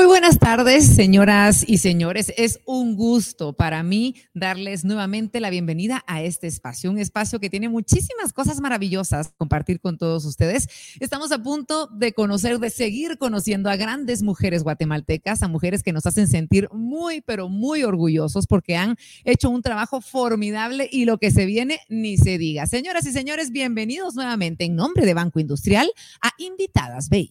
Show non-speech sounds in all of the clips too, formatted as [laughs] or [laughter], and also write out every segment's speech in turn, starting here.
Muy buenas tardes, señoras y señores. Es un gusto para mí darles nuevamente la bienvenida a este espacio, un espacio que tiene muchísimas cosas maravillosas compartir con todos ustedes. Estamos a punto de conocer, de seguir conociendo a grandes mujeres guatemaltecas, a mujeres que nos hacen sentir muy, pero muy orgullosos porque han hecho un trabajo formidable y lo que se viene ni se diga. Señoras y señores, bienvenidos nuevamente en nombre de Banco Industrial a Invitadas BI.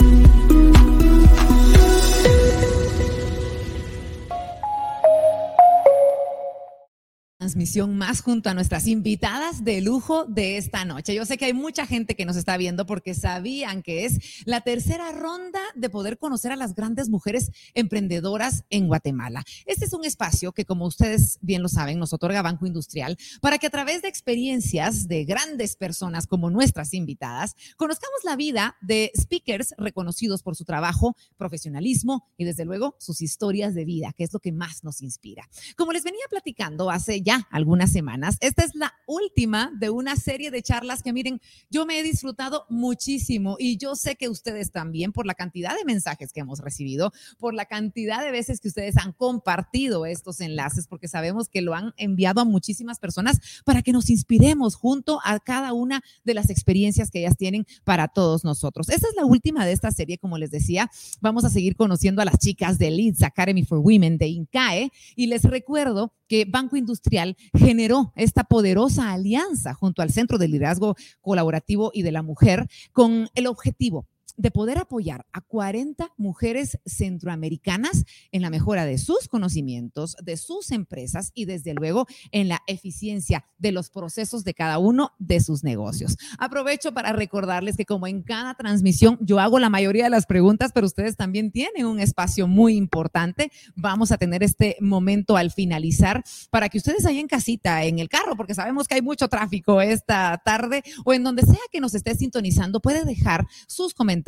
transmisión más junto a nuestras invitadas de lujo de esta noche. Yo sé que hay mucha gente que nos está viendo porque sabían que es la tercera ronda de poder conocer a las grandes mujeres emprendedoras en Guatemala. Este es un espacio que, como ustedes bien lo saben, nos otorga Banco Industrial para que a través de experiencias de grandes personas como nuestras invitadas, conozcamos la vida de speakers reconocidos por su trabajo, profesionalismo y desde luego sus historias de vida, que es lo que más nos inspira. Como les venía platicando hace ya algunas semanas. Esta es la última de una serie de charlas que miren, yo me he disfrutado muchísimo y yo sé que ustedes también por la cantidad de mensajes que hemos recibido, por la cantidad de veces que ustedes han compartido estos enlaces, porque sabemos que lo han enviado a muchísimas personas para que nos inspiremos junto a cada una de las experiencias que ellas tienen para todos nosotros. Esta es la última de esta serie, como les decía, vamos a seguir conociendo a las chicas de Leeds Academy for Women de INCAE y les recuerdo que Banco Industrial generó esta poderosa alianza junto al Centro de Liderazgo Colaborativo y de la Mujer con el objetivo de poder apoyar a 40 mujeres centroamericanas en la mejora de sus conocimientos, de sus empresas y desde luego en la eficiencia de los procesos de cada uno de sus negocios. Aprovecho para recordarles que como en cada transmisión yo hago la mayoría de las preguntas, pero ustedes también tienen un espacio muy importante. Vamos a tener este momento al finalizar para que ustedes ahí en casita, en el carro, porque sabemos que hay mucho tráfico esta tarde o en donde sea que nos esté sintonizando, puede dejar sus comentarios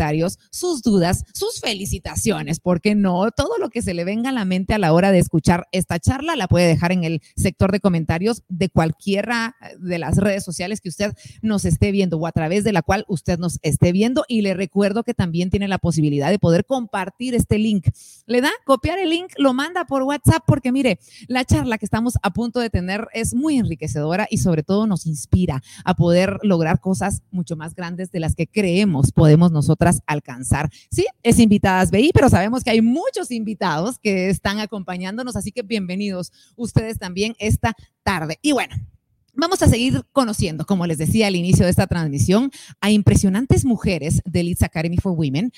sus dudas, sus felicitaciones, porque no, todo lo que se le venga a la mente a la hora de escuchar esta charla la puede dejar en el sector de comentarios de cualquiera de las redes sociales que usted nos esté viendo o a través de la cual usted nos esté viendo. Y le recuerdo que también tiene la posibilidad de poder compartir este link. Le da copiar el link, lo manda por WhatsApp, porque mire, la charla que estamos a punto de tener es muy enriquecedora y sobre todo nos inspira a poder lograr cosas mucho más grandes de las que creemos podemos nosotros alcanzar. Sí, es invitadas BI, pero sabemos que hay muchos invitados que están acompañándonos, así que bienvenidos ustedes también esta tarde. Y bueno, Vamos a seguir conociendo, como les decía al inicio de esta transmisión, a impresionantes mujeres de Leeds Academy for Women.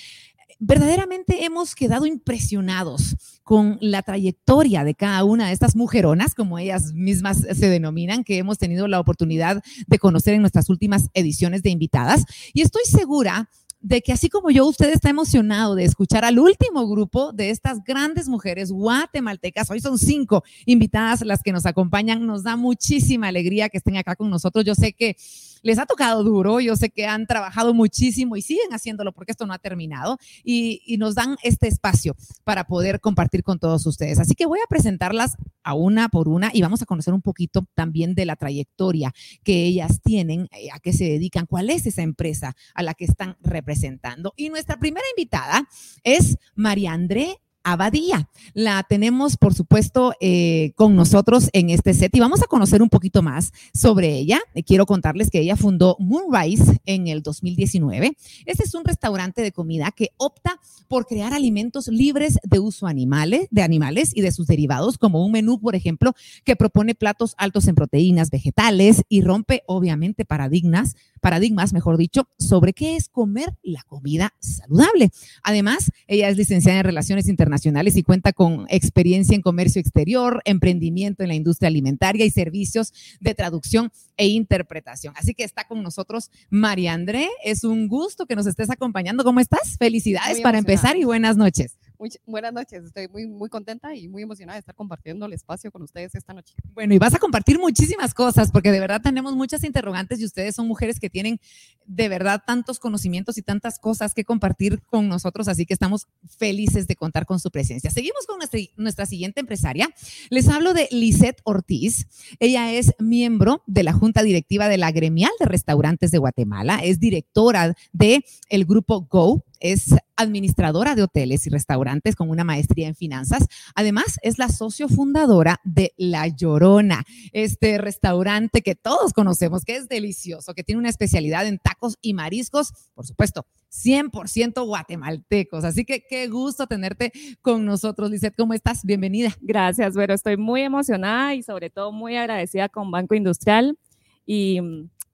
Verdaderamente hemos quedado impresionados con la trayectoria de cada una de estas mujeronas, como ellas mismas se denominan, que hemos tenido la oportunidad de conocer en nuestras últimas ediciones de invitadas. Y estoy segura de que así como yo, usted está emocionado de escuchar al último grupo de estas grandes mujeres guatemaltecas. Hoy son cinco invitadas las que nos acompañan. Nos da muchísima alegría que estén acá con nosotros. Yo sé que les ha tocado duro, yo sé que han trabajado muchísimo y siguen haciéndolo porque esto no ha terminado y, nos dan este espacio para poder compartir con todos ustedes. Así que voy a presentarlas a una por una y vamos a conocer un poquito también de la trayectoria que ellas tienen, eh, a qué se dedican, cuál es esa empresa a la que están representando. Y nuestra primera invitada es María André Abadía. La tenemos, por supuesto, eh, con nosotros en este set y vamos a conocer un poquito más sobre ella. Quiero contarles que ella fundó Moonrise en el 2019. Este es un restaurante de comida que opta por crear alimentos libres de uso animales, de animales y de sus derivados, como un menú, por ejemplo, que propone platos altos en proteínas vegetales y rompe, obviamente, paradigmas paradigmas, mejor dicho, sobre qué es comer la comida saludable. Además, ella es licenciada en Relaciones Internacionales y cuenta con experiencia en comercio exterior, emprendimiento en la industria alimentaria y servicios de traducción e interpretación. Así que está con nosotros María André. Es un gusto que nos estés acompañando. ¿Cómo estás? Felicidades para empezar y buenas noches. Buenas noches, estoy muy, muy contenta y muy emocionada de estar compartiendo el espacio con ustedes esta noche. Bueno, y vas a compartir muchísimas cosas porque de verdad tenemos muchas interrogantes y ustedes son mujeres que tienen de verdad tantos conocimientos y tantas cosas que compartir con nosotros, así que estamos felices de contar con su presencia. Seguimos con nuestra, nuestra siguiente empresaria. Les hablo de Lisette Ortiz. Ella es miembro de la Junta Directiva de la Gremial de Restaurantes de Guatemala, es directora de grupo Go, es administradora de hoteles y restaurantes con una maestría en finanzas. Además, es la socio fundadora de La Llorona, este restaurante que todos conocemos, que es delicioso, que tiene una especialidad en tacos y mariscos, por supuesto, 100% guatemaltecos. Así que qué gusto tenerte con nosotros, Lizeth. ¿Cómo estás? Bienvenida. Gracias, pero estoy muy emocionada y sobre todo muy agradecida con Banco Industrial y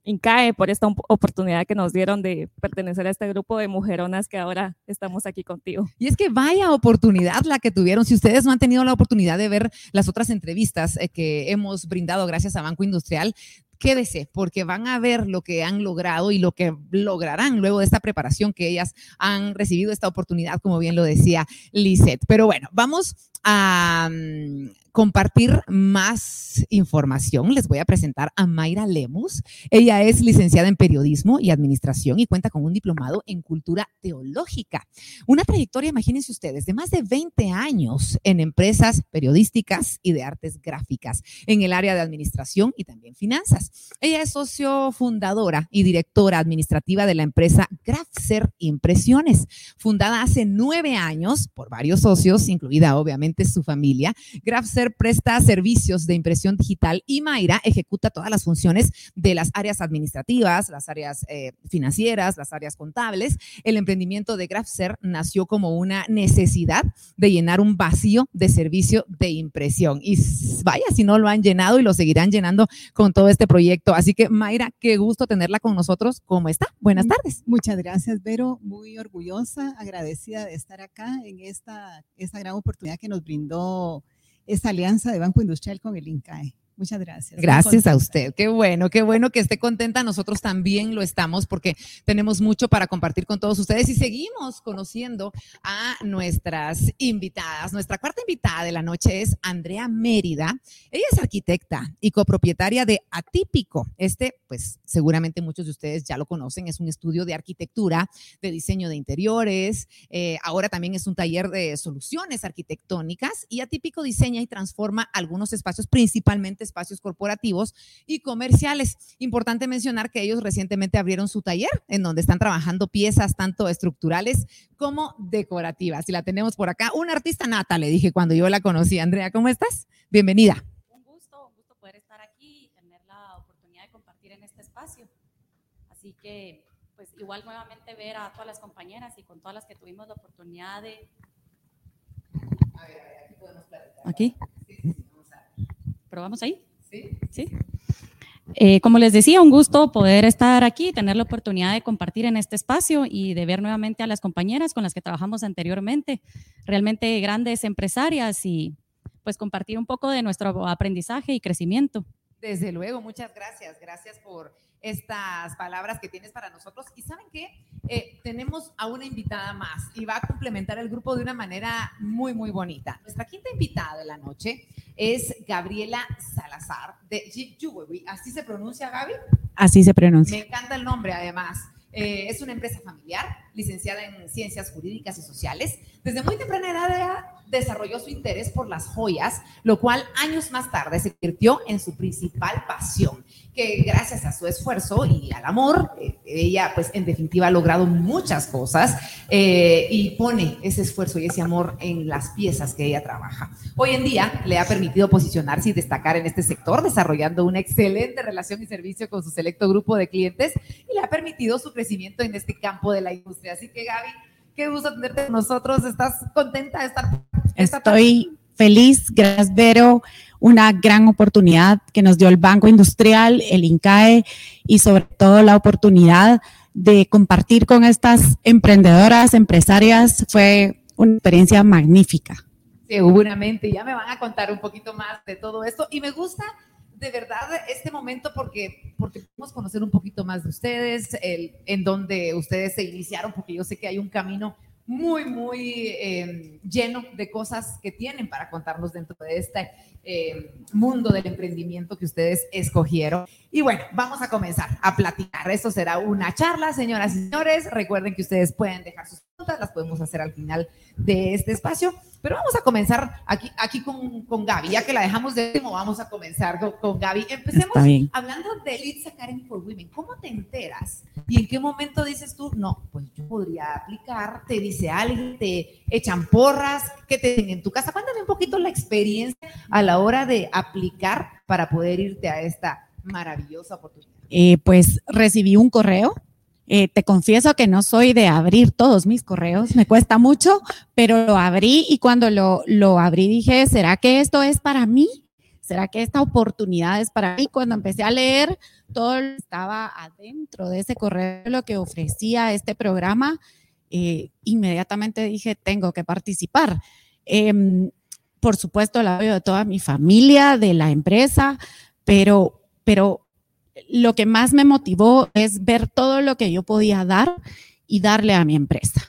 INCAE por esta oportunidad que nos dieron de pertenecer a este grupo de mujeronas que ahora estamos aquí contigo. Y es que vaya oportunidad la que tuvieron. Si ustedes no han tenido la oportunidad de ver las otras entrevistas eh, que hemos brindado gracias a Banco Industrial, quédese porque van a ver lo que han logrado y lo que lograrán luego de esta preparación que ellas han recibido esta oportunidad, como bien lo decía Lisette. Pero bueno, vamos a mm, compartir más información, les voy a presentar a Mayra Lemus. Ella es licenciada en periodismo y administración y cuenta con un diplomado en cultura teológica. Una trayectoria, imagínense ustedes, de más de 20 años en empresas periodísticas y de artes gráficas en el área de administración y también finanzas. Ella es socio fundadora y directora administrativa de la empresa Grafser Impresiones, fundada hace nueve años por varios socios, incluida obviamente su familia. Grafser presta servicios de impresión digital y Mayra ejecuta todas las funciones de las áreas administrativas, las áreas eh, financieras, las áreas contables. El emprendimiento de Grafser nació como una necesidad de llenar un vacío de servicio de impresión. Y vaya, si no lo han llenado y lo seguirán llenando con todo este proyecto. Así que Mayra, qué gusto tenerla con nosotros. ¿Cómo está? Buenas tardes. Muchas gracias, Vero. Muy orgullosa, agradecida de estar acá en esta, esta gran oportunidad que nos brindó esta alianza de Banco Industrial con el INCAE. Muchas gracias. Gracias a usted. Qué bueno, qué bueno que esté contenta. Nosotros también lo estamos porque tenemos mucho para compartir con todos ustedes y seguimos conociendo a nuestras invitadas. Nuestra cuarta invitada de la noche es Andrea Mérida. Ella es arquitecta y copropietaria de Atípico. Este, pues seguramente muchos de ustedes ya lo conocen, es un estudio de arquitectura, de diseño de interiores. Eh, ahora también es un taller de soluciones arquitectónicas y Atípico diseña y transforma algunos espacios principalmente espacios corporativos y comerciales. Importante mencionar que ellos recientemente abrieron su taller en donde están trabajando piezas tanto estructurales como decorativas. Y la tenemos por acá. Una artista nata, le dije cuando yo la conocí. Andrea, ¿cómo estás? Bienvenida. Un gusto, un gusto poder estar aquí y tener la oportunidad de compartir en este espacio. Así que, pues igual nuevamente ver a todas las compañeras y con todas las que tuvimos la oportunidad de... A ver, aquí podemos platicar. ¿Aquí? ¿Pero vamos ahí? Sí. ¿Sí? Eh, como les decía, un gusto poder estar aquí, tener la oportunidad de compartir en este espacio y de ver nuevamente a las compañeras con las que trabajamos anteriormente, realmente grandes empresarias y pues compartir un poco de nuestro aprendizaje y crecimiento. Desde luego, muchas gracias. Gracias por estas palabras que tienes para nosotros. Y saben qué, eh, tenemos a una invitada más y va a complementar el grupo de una manera muy, muy bonita. Nuestra quinta invitada de la noche es Gabriela Salazar de Jewelry. ¿Así se pronuncia, Gaby? Así se pronuncia. Me encanta el nombre, además. Eh, es una empresa familiar, licenciada en ciencias jurídicas y sociales. Desde muy temprana edad desarrolló su interés por las joyas, lo cual años más tarde se convirtió en su principal pasión, que gracias a su esfuerzo y al amor, eh, ella pues en definitiva ha logrado muchas cosas eh, y pone ese esfuerzo y ese amor en las piezas que ella trabaja. Hoy en día le ha permitido posicionarse y destacar en este sector, desarrollando una excelente relación y servicio con su selecto grupo de clientes y le ha permitido su crecimiento en este campo de la industria. Así que Gaby, qué gusto tenerte con nosotros. ¿Estás contenta de estar? Estoy feliz, gracias Vero, una gran oportunidad que nos dio el Banco Industrial, el INCAE y sobre todo la oportunidad de compartir con estas emprendedoras, empresarias, fue una experiencia magnífica. Seguramente, ya me van a contar un poquito más de todo esto y me gusta de verdad este momento porque, porque podemos conocer un poquito más de ustedes, el, en donde ustedes se iniciaron, porque yo sé que hay un camino muy, muy eh, lleno de cosas que tienen para contarnos dentro de este eh, mundo del emprendimiento que ustedes escogieron. Y bueno, vamos a comenzar a platicar. Esto será una charla, señoras y señores. Recuerden que ustedes pueden dejar sus las podemos hacer al final de este espacio. Pero vamos a comenzar aquí, aquí con, con Gaby, ya que la dejamos de último, vamos a comenzar con, con Gaby. Empecemos hablando de Leeds Academy for Women. ¿Cómo te enteras? ¿Y en qué momento dices tú, no, pues yo podría aplicar? ¿Te dice alguien? ¿Te echan porras? ¿Qué te dicen en tu casa? Cuéntame un poquito la experiencia a la hora de aplicar para poder irte a esta maravillosa oportunidad. Eh, pues recibí un correo eh, te confieso que no soy de abrir todos mis correos, me cuesta mucho, pero lo abrí y cuando lo, lo abrí dije, ¿será que esto es para mí? ¿Será que esta oportunidad es para mí? Cuando empecé a leer, todo estaba adentro de ese correo, lo que ofrecía este programa, eh, inmediatamente dije, tengo que participar. Em, por supuesto, el apoyo de toda mi familia, de la empresa, pero, pero lo que más me motivó es ver todo lo que yo podía dar y darle a mi empresa.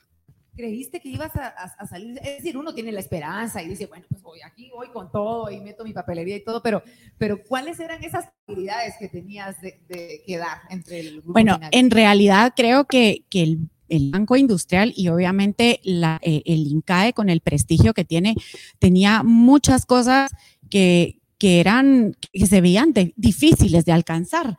¿Creíste que ibas a, salir? Es decir, uno tiene la esperanza y dice, bueno, pues voy aquí, voy con todo y meto mi papelería y todo, pero, pero ¿cuáles eran esas habilidades que tenías de, de que dar entre el grupo? Bueno, en realidad creo que, que el, el Banco Industrial y obviamente la, eh, el INCAE con el prestigio que tiene, tenía muchas cosas que, que eran, que se veían difíciles de alcanzar.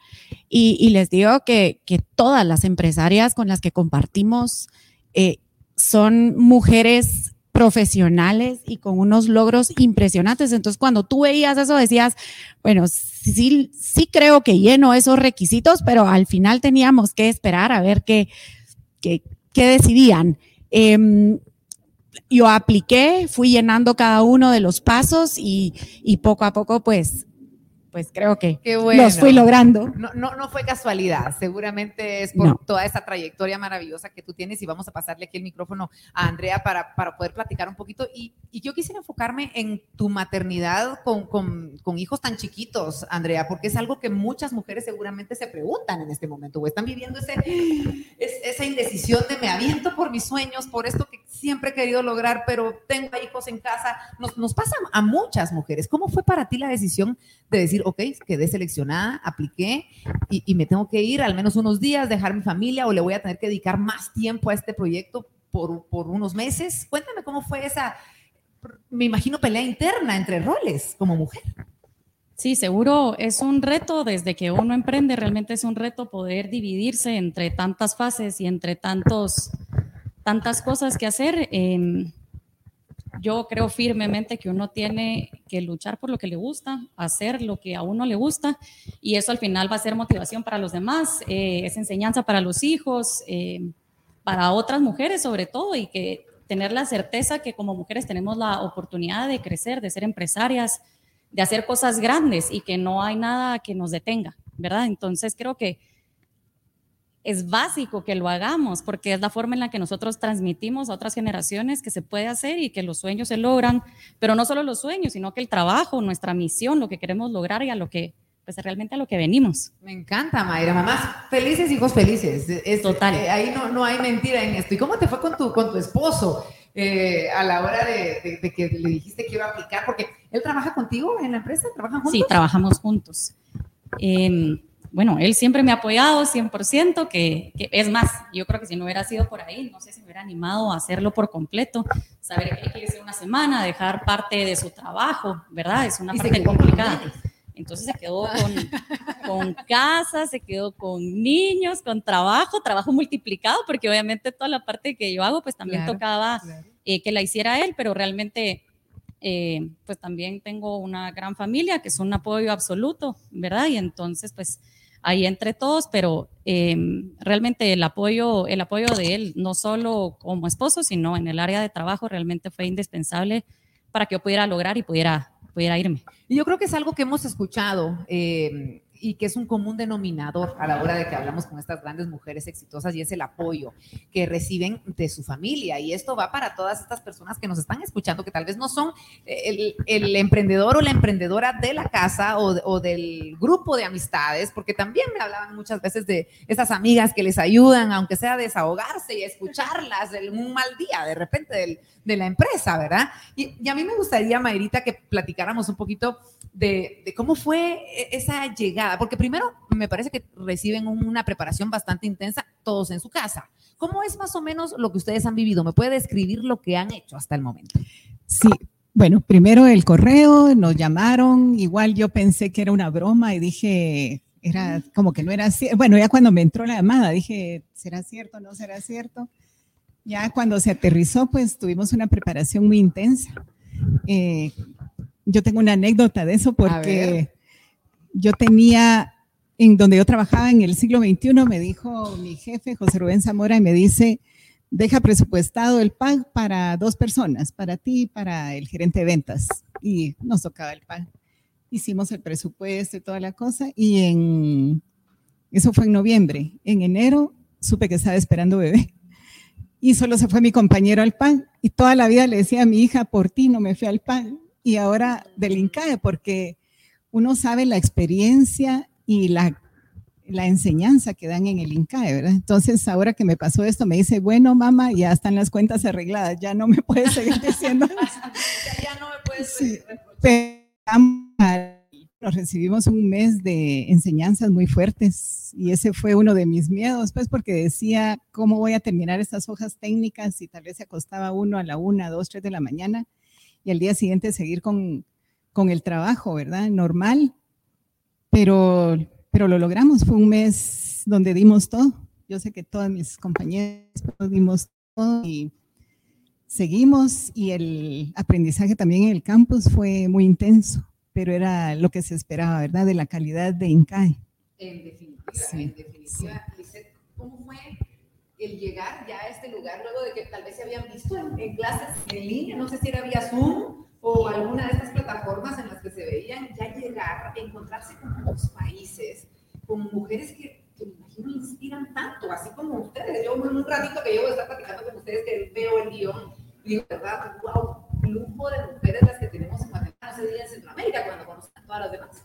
Y, les digo que, todas las empresarias con las que compartimos eh, son mujeres profesionales y con unos logros impresionantes. Entonces, cuando tú veías eso, decías, bueno, sí, sí creo que lleno esos requisitos, pero al final teníamos que esperar a ver qué, qué, qué decidían. Em, yo apliqué, fui llenando cada uno de los pasos y, y poco a poco pues pues creo que los fui logrando. No, no, no fue casualidad, seguramente es por toda esa trayectoria maravillosa que tú tienes y vamos a pasarle aquí el micrófono a Andrea para, para poder platicar un poquito. Y, y, yo quisiera enfocarme en tu maternidad con, con, con, hijos tan chiquitos, Andrea, porque es algo que muchas mujeres seguramente se preguntan en este momento o están viviendo ese, esa indecisión de me aviento por mis sueños, por esto que siempre he querido lograr, pero tengo hijos en casa. Nos, nos pasa a muchas mujeres. ¿Cómo fue para ti la decisión de decir, ok, quedé seleccionada, apliqué y, me tengo que ir al menos unos días, dejar mi familia o le voy a tener que dedicar más tiempo a este proyecto por, por unos meses. Cuéntame cómo fue esa, me imagino, pelea interna entre roles como mujer. Sí, seguro es un reto desde que uno emprende, realmente es un reto poder dividirse entre tantas fases y entre tantos, tantas cosas que hacer. Eh, yo creo firmemente que uno tiene que luchar por lo que le gusta, hacer lo que a uno le gusta y eso al final va a ser motivación para los demás, eh, es enseñanza para los hijos, eh, para otras mujeres sobre todo y que tener la certeza que como mujeres tenemos la oportunidad de crecer, de ser empresarias, de hacer cosas grandes y que no hay nada que nos detenga, ¿verdad? Entonces creo que es básico que lo hagamos porque es la forma en la que nosotros transmitimos a otras generaciones que se puede hacer y que los sueños se logran, pero no solo los sueños, sino que el trabajo, nuestra misión, lo que queremos lograr y a lo que pues realmente a lo que venimos. Me encanta, Mayra. Mamás felices, hijos felices. Es, Total. Eh, ahí no, no hay mentira en esto. ¿Y cómo te fue con tu, con tu esposo eh, a la hora de, que le dijiste que iba a aplicar? Porque él trabaja contigo en la empresa, ¿trabajan juntos? Sí, trabajamos juntos. Eh, bueno, él siempre me ha apoyado 100%, que, que, es más, yo creo que si no hubiera sido por ahí, no sé si me hubiera animado a hacerlo por completo, saber que quiere una semana, dejar parte de su trabajo, ¿verdad? Es una parte complicada. Entonces se quedó con, con, casa, se quedó con niños, con trabajo, trabajo multiplicado, porque obviamente toda la parte que yo hago, pues también tocaba eh, que la hiciera él, pero realmente eh, pues también tengo una gran familia que es un apoyo absoluto, ¿verdad? Y entonces, pues ahí entre todos, pero em, realmente el apoyo, el apoyo de él, no solo como esposo, sino en el área de trabajo, realmente fue indispensable para que yo pudiera lograr y pudiera, pudiera irme. Y yo creo que es algo que hemos escuchado. Em, y que es un común denominador a la hora de que hablamos con estas grandes mujeres exitosas y es el apoyo que reciben de su familia. Y esto va para todas estas personas que nos están escuchando, que tal vez no son el, el emprendedor o la emprendedora de la casa o, del grupo de amistades, porque también me hablaban muchas veces de esas amigas que les ayudan, aunque sea desahogarse y escucharlas en un mal día de repente del, de la empresa, ¿verdad? Y, a mí me gustaría, Mayrita, que platicáramos un poquito de, cómo fue esa llegada porque primero me parece que reciben una preparación bastante intensa todos en su casa. ¿Cómo es más o menos lo que ustedes han vivido? ¿Me puede describir lo que han hecho hasta el momento? Sí, bueno, primero el correo, nos llamaron, igual yo pensé que era una broma y dije, era como que no era cierto. Bueno, ya cuando me entró la llamada dije, ¿será cierto? ¿No será cierto? Ya cuando se aterrizó, pues tuvimos una preparación muy intensa. Eh, yo tengo una anécdota de eso porque yo tenía, en donde yo trabajaba en el siglo XXI, me dijo mi jefe, José Rubén Zamora, y me dice, deja presupuestado el PAG para dos personas, para ti y para el gerente de ventas. Y nos tocaba el PAG. Hicimos el presupuesto y toda la cosa, y en, eso fue en noviembre. En enero supe que estaba esperando bebé. Y solo se fue mi compañero al PAN. Y toda la vida le decía a mi hija, por ti no me fui al PAN. Y ahora del INCAE, porque uno sabe la experiencia y la, la enseñanza que dan en el INCAE, ¿verdad? Entonces, ahora que me pasó esto, me dice, bueno, mamá, ya están las cuentas arregladas, ya no me puedes seguir diciendo [laughs] ya, no me puedes sí, pero nos recibimos un mes de enseñanzas muy fuertes y ese fue uno de mis miedos, pues porque decía, ¿cómo voy a terminar estas hojas técnicas? Y tal vez se acostaba uno a la una, dos, tres de la mañana y al día siguiente seguir con con el trabajo, ¿verdad? Normal, pero, pero lo logramos. Fue un mes donde dimos todo. Yo sé que todas mis compañeras dimos todo y seguimos y el aprendizaje también en el campus fue muy intenso, pero era lo que se esperaba, ¿verdad? De la calidad de INCAE. En definitiva, sí, en definitiva. Sí. ¿cómo fue el llegar ya a este lugar luego de que tal vez se habían visto en, en clases en línea? No sé si era vía Zoom o alguna de estas plataformas en las que se veían ya llegar, encontrarse con otros países, con mujeres que, que, me imagino inspiran tanto, así como ustedes. Yo en un ratito que llevo de estar platicando con ustedes, que veo el guion, digo, ¿verdad? ¡Wow! De mujeres las que tenemos en Centroamérica, cuando todas las demás.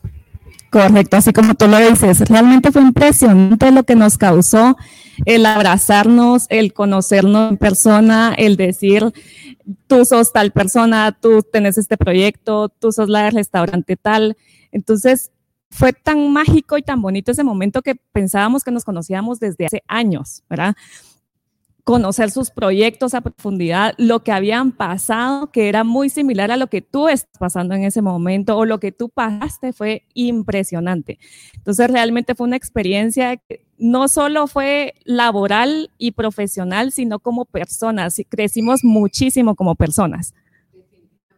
Correcto, así como tú lo dices, realmente fue impresionante lo que nos causó el abrazarnos, el conocernos en persona, el decir, tú sos tal persona, tú tenés este proyecto, tú sos la del restaurante tal. Entonces, fue tan mágico y tan bonito ese momento que pensábamos que nos conocíamos desde hace años, ¿verdad? Conocer sus proyectos a profundidad, lo que habían pasado, que era muy similar a lo que tú estás pasando en ese momento o lo que tú pasaste fue impresionante. Entonces realmente fue una experiencia que no solo fue laboral y profesional, sino como personas. Crecimos muchísimo como personas.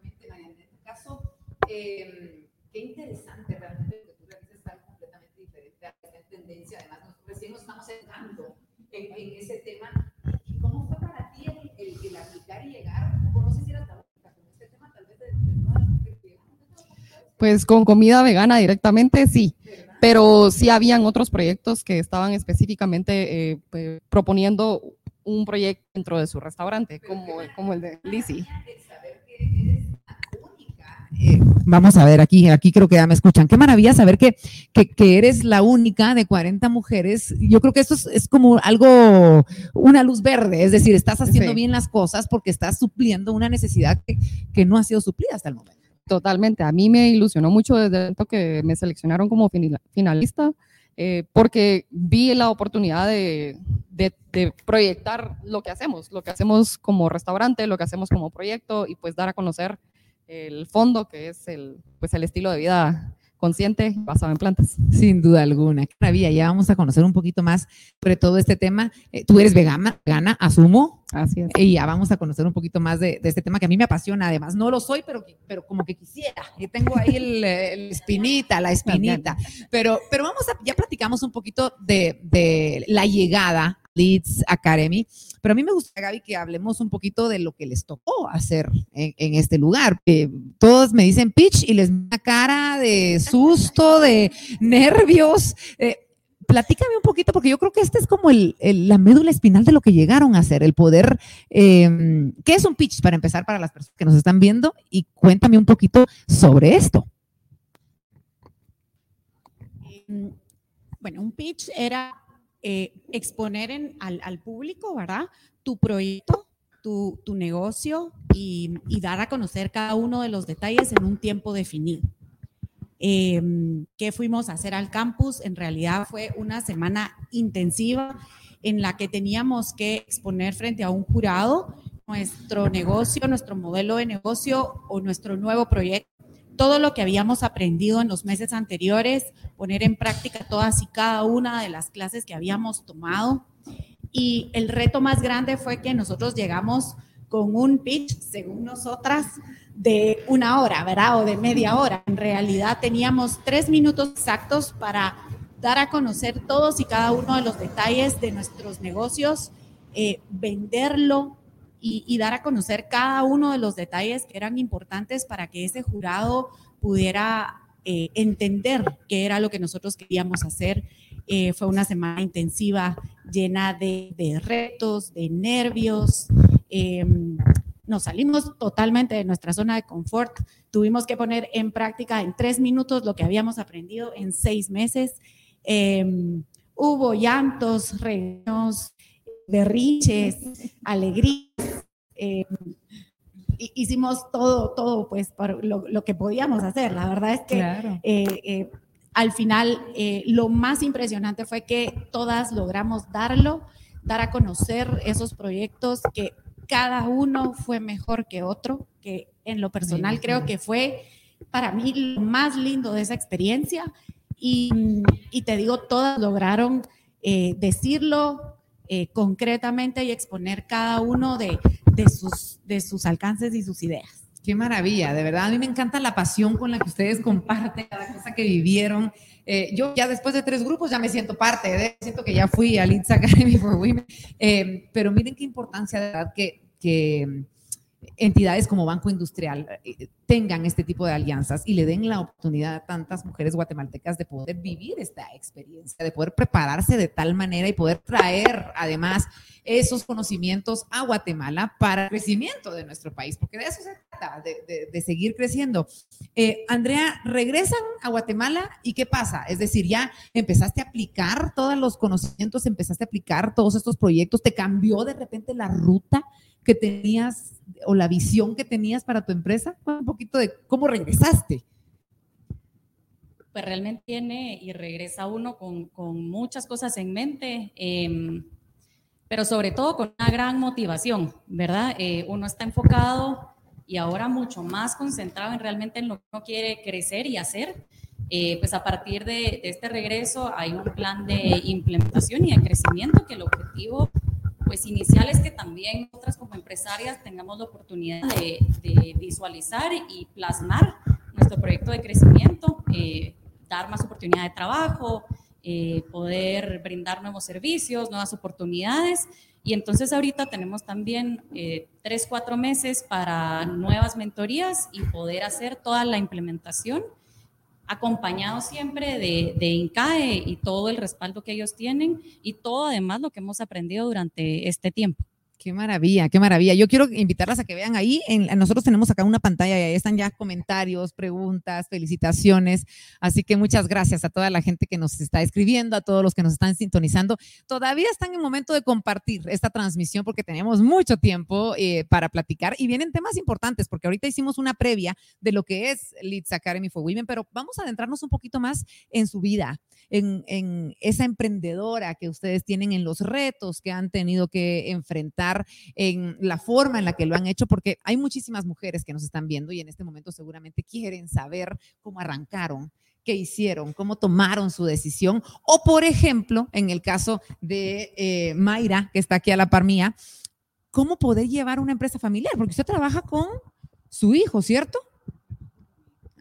Definitivamente, en este caso, eh, qué interesante realmente que tú realices algo completamente diferente a esta tendencia. Además, nosotros recién nos estamos entrando en, en Pues con comida vegana directamente, sí. Pero sí habían otros proyectos que estaban específicamente eh, pues, proponiendo un proyecto dentro de su restaurante, como, como el de Lizzie. Eh, vamos a ver, aquí, aquí creo que ya me escuchan. Qué maravilla saber que, que, que, eres la única de 40 mujeres. Yo creo que esto es, es como algo, una luz verde, es decir, estás haciendo sí. bien las cosas porque estás supliendo una necesidad que, que no ha sido suplida hasta el momento. Totalmente. A mí me ilusionó mucho desde que me seleccionaron como finalista, eh, porque vi la oportunidad de, de, de, proyectar lo que hacemos, lo que hacemos como restaurante, lo que hacemos como proyecto y pues dar a conocer el fondo, que es el, pues el estilo de vida consciente basado en plantas. Sin duda alguna. Qué maravilla. Ya vamos a conocer un poquito más sobre todo este tema. Eh, ¿Tú eres vegana, vegana, asumo? Así es. Y ya vamos a conocer un poquito más de, de este tema que a mí me apasiona. Además, no lo soy, pero, pero como que quisiera. Y tengo ahí el, [laughs] el espinita, la espinita. Pero, pero vamos a, ya platicamos un poquito de, de la llegada Leeds Academy. Pero a mí me gusta, Gaby, que hablemos un poquito de lo que les tocó hacer en, este lugar. Todos me dicen pitch y les una cara de susto, de nervios. Eh, platícame un poquito, porque yo creo que este es como el, la médula espinal de lo que llegaron a hacer, el poder. eh, ¿Qué es un pitch para empezar para las personas que nos están viendo? Y cuéntame un poquito sobre esto. Mm, Bueno, un pitch era eh, exponer al, público, ¿verdad? Tu proyecto, tu, negocio y, y dar a conocer cada uno de los detalles en un tiempo definido. Eh, ¿Qué fuimos a hacer al campus? En realidad fue una semana intensiva en la que teníamos que exponer frente a un jurado nuestro negocio, nuestro modelo de negocio o nuestro nuevo proyecto todo lo que habíamos aprendido en los meses anteriores, poner en práctica todas y cada una de las clases que habíamos tomado. Y el reto más grande fue que nosotros llegamos con un pitch, según nosotras, de una hora, ¿verdad? O de media hora. En realidad teníamos tres minutos exactos para dar a conocer todos y cada uno de los detalles de nuestros negocios, eh, venderlo, y, y dar a conocer cada uno de los detalles que eran importantes para que ese jurado pudiera eh, entender qué era lo que nosotros queríamos hacer. Eh, fue una semana intensiva, llena de, de retos, de nervios. Eh, nos salimos totalmente de nuestra zona de confort. Tuvimos que poner en práctica en tres minutos lo que habíamos aprendido en seis meses. Eh, hubo llantos, regaños, berrinches, [laughs] alegrías. eh, hi- hicimos todo, todo, pues, por lo, lo que podíamos hacer. La verdad es que Claro. eh, eh, al final eh, lo más impresionante fue que todas logramos darlo, dar a conocer esos proyectos que cada uno fue mejor que otro, que en lo personal imagino. creo que fue para mí lo más lindo de esa experiencia. Y, y te digo, todas lograron eh, decirlo eh, concretamente y exponer cada uno de, de sus, de sus alcances y sus ideas. Qué maravilla, de verdad. A mí me encanta la pasión con la que ustedes comparten cada cosa que vivieron. Eh, yo ya después de tres grupos ya me siento parte, de, siento que ya fui a Leeds [laughs] Academy for Women. Eh, pero miren qué importancia de verdad que, que entidades como Banco Industrial eh, tengan este tipo de alianzas y le den la oportunidad a tantas mujeres guatemaltecas de poder vivir esta experiencia, de poder prepararse de tal manera y poder traer además esos conocimientos a Guatemala para el crecimiento de nuestro país, porque de eso se trata, de seguir creciendo. Eh, Andrea, regresan a Guatemala y ¿qué pasa? Es decir, ya empezaste a aplicar todos los conocimientos, empezaste a aplicar todos estos proyectos, te cambió de repente la ruta que tenías o la visión que tenías para tu empresa. Un poquito de cómo regresaste. pues realmente tiene y regresa uno con, con muchas cosas en mente, em, pero sobre todo con una gran motivación, ¿verdad? Eh, uno está enfocado y ahora mucho más concentrado en realmente en lo que uno quiere crecer y hacer. Eh, pues a partir de, de este regreso hay un plan de implementación y de crecimiento que el objetivo pues inicial es que también nosotras como empresarias tengamos la oportunidad de, de visualizar y plasmar nuestro proyecto de crecimiento, eh, dar más oportunidad de trabajo, eh, poder brindar nuevos servicios, nuevas oportunidades. Y entonces ahorita tenemos también eh, tres, cuatro meses para nuevas mentorías y poder hacer toda la implementación acompañado siempre de, de INCAE y todo el respaldo que ellos tienen y todo además lo que hemos aprendido durante este tiempo. Qué maravilla, qué maravilla. Yo quiero invitarlas a que vean ahí. En, nosotros tenemos acá una pantalla y ahí están ya comentarios, preguntas, felicitaciones. Así que muchas gracias a toda la gente que nos está escribiendo, a todos los que nos están sintonizando. Todavía están en momento de compartir esta transmisión porque tenemos mucho tiempo eh, para platicar y vienen temas importantes porque ahorita hicimos una previa de lo que es Leeds Academy for Women, pero vamos a adentrarnos un poquito más en su vida, en, en esa emprendedora que ustedes tienen, en los retos que han tenido que enfrentar en la forma en la que lo han hecho, porque hay muchísimas mujeres que nos están viendo y en este momento seguramente quieren saber cómo arrancaron, qué hicieron, cómo tomaron su decisión. O, por ejemplo, en el caso de eh, Mayra, que está aquí a la par mía, cómo poder llevar una empresa familiar, porque usted trabaja con su hijo, ¿cierto?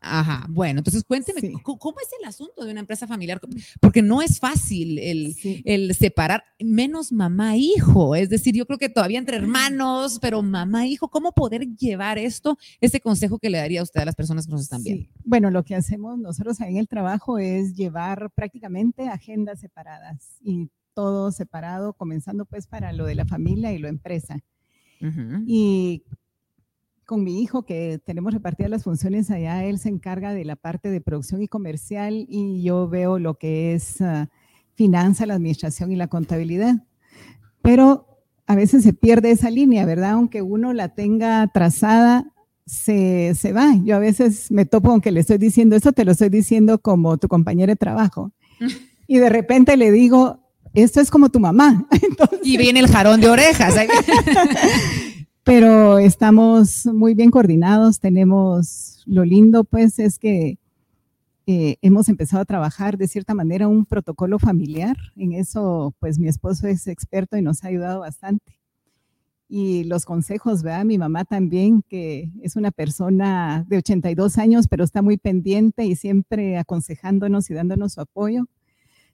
Ajá, bueno, entonces cuénteme, Sí. ¿cómo es el asunto de una empresa familiar? Porque no es fácil el, Sí. el separar, menos mamá-hijo, es decir, yo creo que todavía entre hermanos, pero mamá-hijo, ¿cómo poder llevar esto? Ese consejo que le daría a usted a las personas que nos están viendo. Sí. Bueno, lo que hacemos nosotros en el trabajo es llevar prácticamente agendas separadas y todo separado, comenzando pues para lo de la familia y lo empresa. Ujú. Y con mi hijo, que tenemos repartidas las funciones allá, él se encarga de la parte de producción y comercial y yo veo lo que es ah, finanza, la administración y la contabilidad. Pero a veces se pierde esa línea, ¿verdad? Aunque uno la tenga trazada, se, se va. Yo a veces me topo con que le estoy diciendo esto, te lo estoy diciendo como tu compañera de trabajo. [laughs] Y de repente le digo, esto es como tu mamá. [laughs] Entonces, Y viene el jarón de orejas. [laughs] pero estamos muy bien coordinados. Tenemos, lo lindo pues es que eh, hemos empezado a trabajar de cierta manera un protocolo familiar. En eso pues mi esposo es experto y nos ha ayudado bastante. Y los consejos, ¿verdad? Mi mamá también, que es una persona de 82 años, pero está muy pendiente y siempre aconsejándonos y dándonos su apoyo.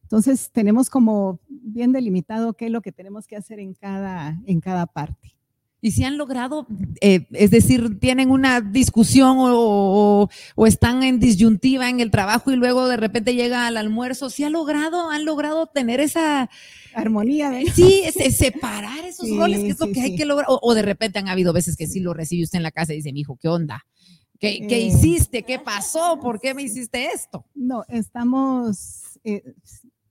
Entonces tenemos como bien delimitado qué es lo que tenemos que hacer en cada, en cada parte. Y si han logrado, eh, es decir, tienen una discusión o, o- o están en disyuntiva en el trabajo y luego de repente llega al almuerzo, ¿sí ha logrado, han logrado tener esa, Armonía, ¿verdad? sí, separar esos Sí, roles, que es lo sí, que hay que lograr? O, o de repente han habido veces que sí lo recibe usted en la casa y dice, mi hijo, ¿qué onda? ¿Qué, qué Eh, hiciste? ¿Qué pasó? ¿Por qué me hiciste esto? No, estamos, eh,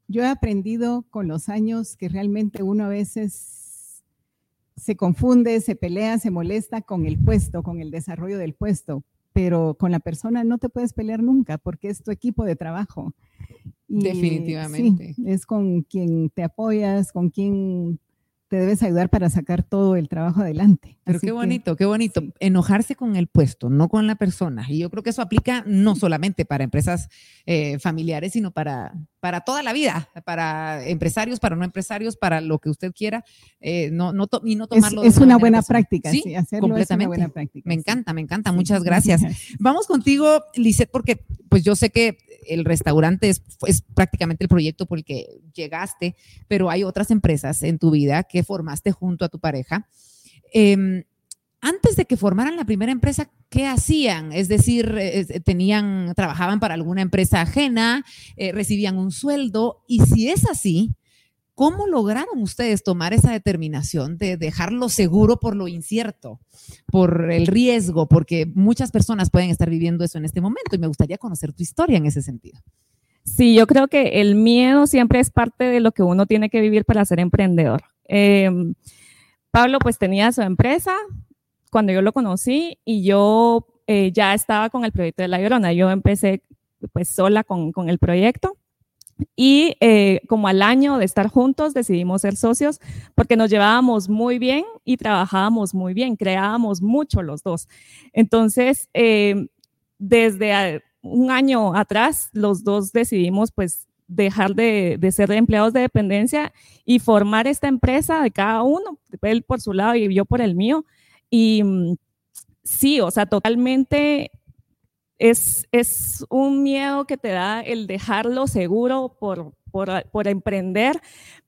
yo he aprendido con los años que realmente uno a veces se confunde, se pelea, se molesta con el puesto, con el desarrollo del puesto, pero con la persona no te puedes pelear nunca porque es tu equipo de trabajo. Y, Definitivamente. sí, es con quien te apoyas, con quien te debes ayudar para sacar todo el trabajo adelante. Pero Así qué que, bonito, qué bonito. sí. Enojarse con el puesto, no con la persona. Y yo creo que eso aplica no solamente para empresas eh, familiares, sino para, para toda la vida, para empresarios, para no empresarios, para lo que usted quiera. eh, no, no y no Es, tomarlo de es una buena práctica, Sí, sí, hacerlo es una completamente. buena práctica. Me sí. encanta, me encanta. Muchas gracias. [laughs] Vamos contigo, Lisette, porque pues yo sé que el restaurante es, es prácticamente el proyecto por el que llegaste, pero hay otras empresas en tu vida que formaste junto a tu pareja. Em, antes de que formaran la primera empresa, ¿qué hacían? Es decir, eh, tenían, trabajaban para alguna empresa ajena, eh, recibían un sueldo, y si es así, ¿cómo lograron ustedes tomar esa determinación de dejarlo seguro por lo incierto? por el riesgo, porque muchas personas pueden estar viviendo eso en este momento y me gustaría conocer tu historia en ese sentido. Sí, yo creo que el miedo siempre es parte de lo que uno tiene que vivir para ser emprendedor. Eh, Pablo pues tenía su empresa cuando yo lo conocí y yo eh, ya estaba con el proyecto de La Llorona. Yo empecé pues sola con, con el proyecto y eh, como al año de estar juntos decidimos ser socios porque nos llevábamos muy bien y trabajábamos muy bien, creábamos mucho los dos. Entonces, eh, desde un año atrás, los dos decidimos pues dejar de, de ser empleados de dependencia y formar esta empresa de cada uno, él por su lado y yo por el mío. Y mm, sí, o sea, totalmente es, es un miedo que te da el dejarlo seguro por, por, por emprender,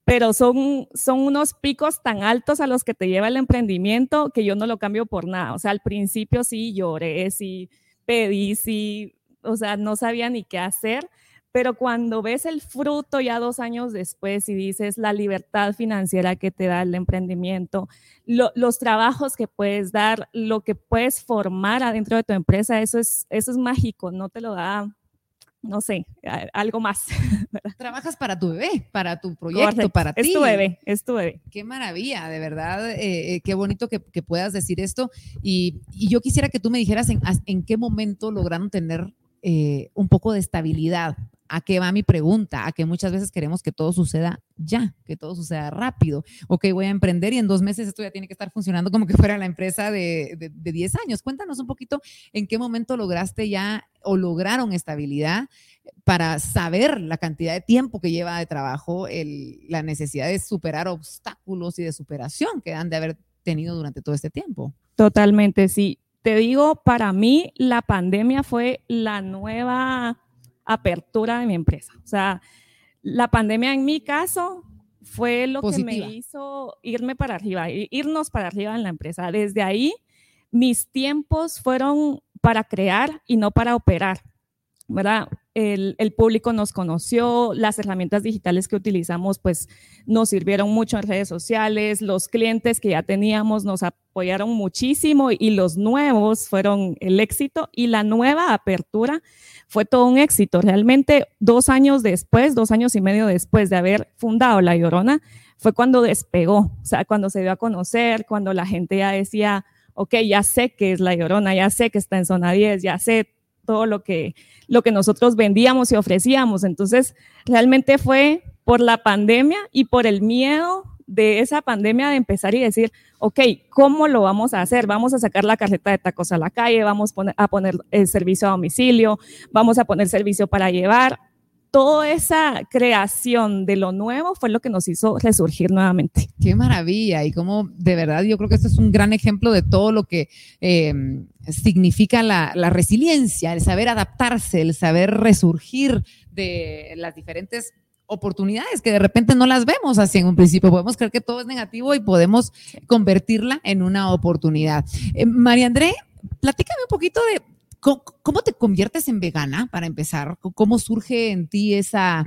pero son, son unos picos tan altos a los que te lleva el emprendimiento que yo no lo cambio por nada. O sea, al principio sí lloré, sí pedí, sí, o sea, no sabía ni qué hacer, pero cuando ves el fruto ya dos años después y dices la libertad financiera que te da el emprendimiento, lo- los trabajos que puedes dar, lo que puedes formar adentro de tu empresa, eso es, eso es mágico, no te lo da, no sé, algo más. [laughs] Trabajas para tu bebé, para tu proyecto, Correcto. para ti. Es tu bebé, es tu bebé. Qué maravilla, de verdad, eh, eh, qué bonito que, que puedas decir esto. Y, y yo quisiera que tú me dijeras en, as- en qué momento lograron tener eh, un poco de estabilidad. ¿A qué va mi pregunta? A que muchas veces queremos que todo suceda ya, que todo suceda rápido. Ok, voy a emprender y en dos meses esto ya tiene que estar funcionando como que fuera la empresa de, de, de 10 años. Cuéntanos un poquito en qué momento lograste ya o lograron estabilidad para saber la cantidad de tiempo que lleva de trabajo, la necesidad de superar obstáculos y de superación que han de haber tenido durante todo este tiempo. Totalmente, sí. Te digo, para mí la pandemia fue la nueva apertura de mi empresa. O sea, la pandemia en mi caso fue lo que me hizo irme para arriba, irnos para arriba en la empresa. Desde ahí, mis tiempos fueron para crear y no para operar. El, público nos conoció, las herramientas digitales que utilizamos pues nos sirvieron mucho en redes sociales, los clientes que ya teníamos nos apoyaron muchísimo y los nuevos fueron el éxito y la nueva apertura fue todo un éxito. Realmente dos años después, dos años y medio después de haber fundado La Llorona, fue cuando despegó, o sea, cuando se dio a conocer, cuando la gente ya decía, ok, ya sé que es La Llorona, ya sé que está en zona 10, ya sé todo lo que, lo que nosotros vendíamos y ofrecíamos. Entonces, realmente fue por la pandemia y por el miedo de esa pandemia de empezar y decir, ok, ¿cómo lo vamos a hacer? Vamos a sacar la carreta de tacos a la calle, vamos a poner el servicio a domicilio, vamos a poner servicio para llevar toda esa creación de lo nuevo fue lo que nos hizo resurgir nuevamente. Qué maravilla y como de verdad yo creo que este es un gran ejemplo de todo lo que eh, significa la, la, resiliencia, el saber adaptarse, el saber resurgir de las diferentes oportunidades que de repente no las vemos así en un principio. Podemos creer que todo es negativo y podemos convertirla en una oportunidad. Eh, María André, platícame un poquito de ¿Cómo, te conviertes en vegana para empezar? ¿Cómo surge en ti esa,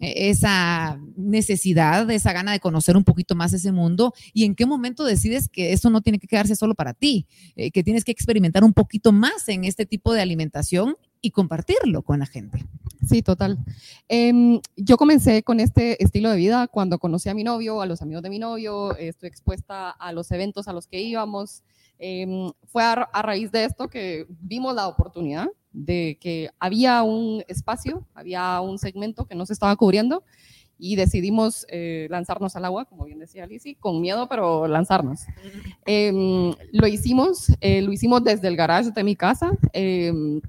esa necesidad, esa gana de conocer un poquito más ese mundo y en qué momento decides que eso no tiene que quedarse solo para ti, eh, que tienes que experimentar un poquito más en este tipo de alimentación y compartirlo con la gente. Sí, total. Em, yo comencé con este estilo de vida cuando conocí a mi novio, a los amigos de mi novio, estoy expuesta a los eventos a los que íbamos. Em, fue a, raíz de esto que vimos la oportunidad de que había un espacio, había un segmento que no se estaba cubriendo y decidimos eh, lanzarnos al agua, como bien decía Lizzie, con miedo, pero lanzarnos. [laughs] Em, lo hicimos, eh, lo hicimos desde el garage de mi casa, em,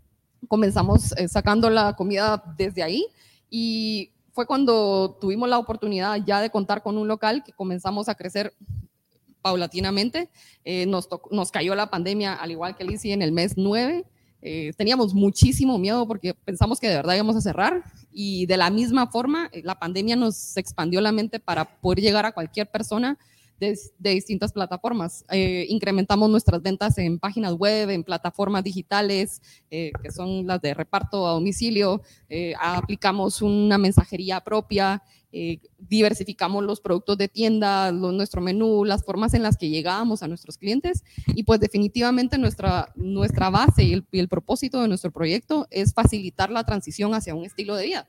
comenzamos eh, sacando la comida desde ahí y fue cuando tuvimos la oportunidad ya de contar con un local que comenzamos a crecer paulatinamente. Eh, nos, nos cayó la pandemia, al igual que Lizzie, en el mes 9. Eh, teníamos muchísimo miedo porque pensamos que de verdad íbamos a cerrar y de la misma forma eh, la pandemia nos expandió la mente para poder llegar a cualquier persona de, distintas plataformas. incrementamos nuestras ventas en páginas web, en plataformas digitales, que son las de reparto a domicilio, aplicamos una mensajería propia, eh, diversificamos los productos de tienda, nuestro menú, las formas en las que llegábamos a nuestros clientes y pues definitivamente nuestra, nuestra base y el, propósito de nuestro proyecto es facilitar la transición hacia un estilo de vida.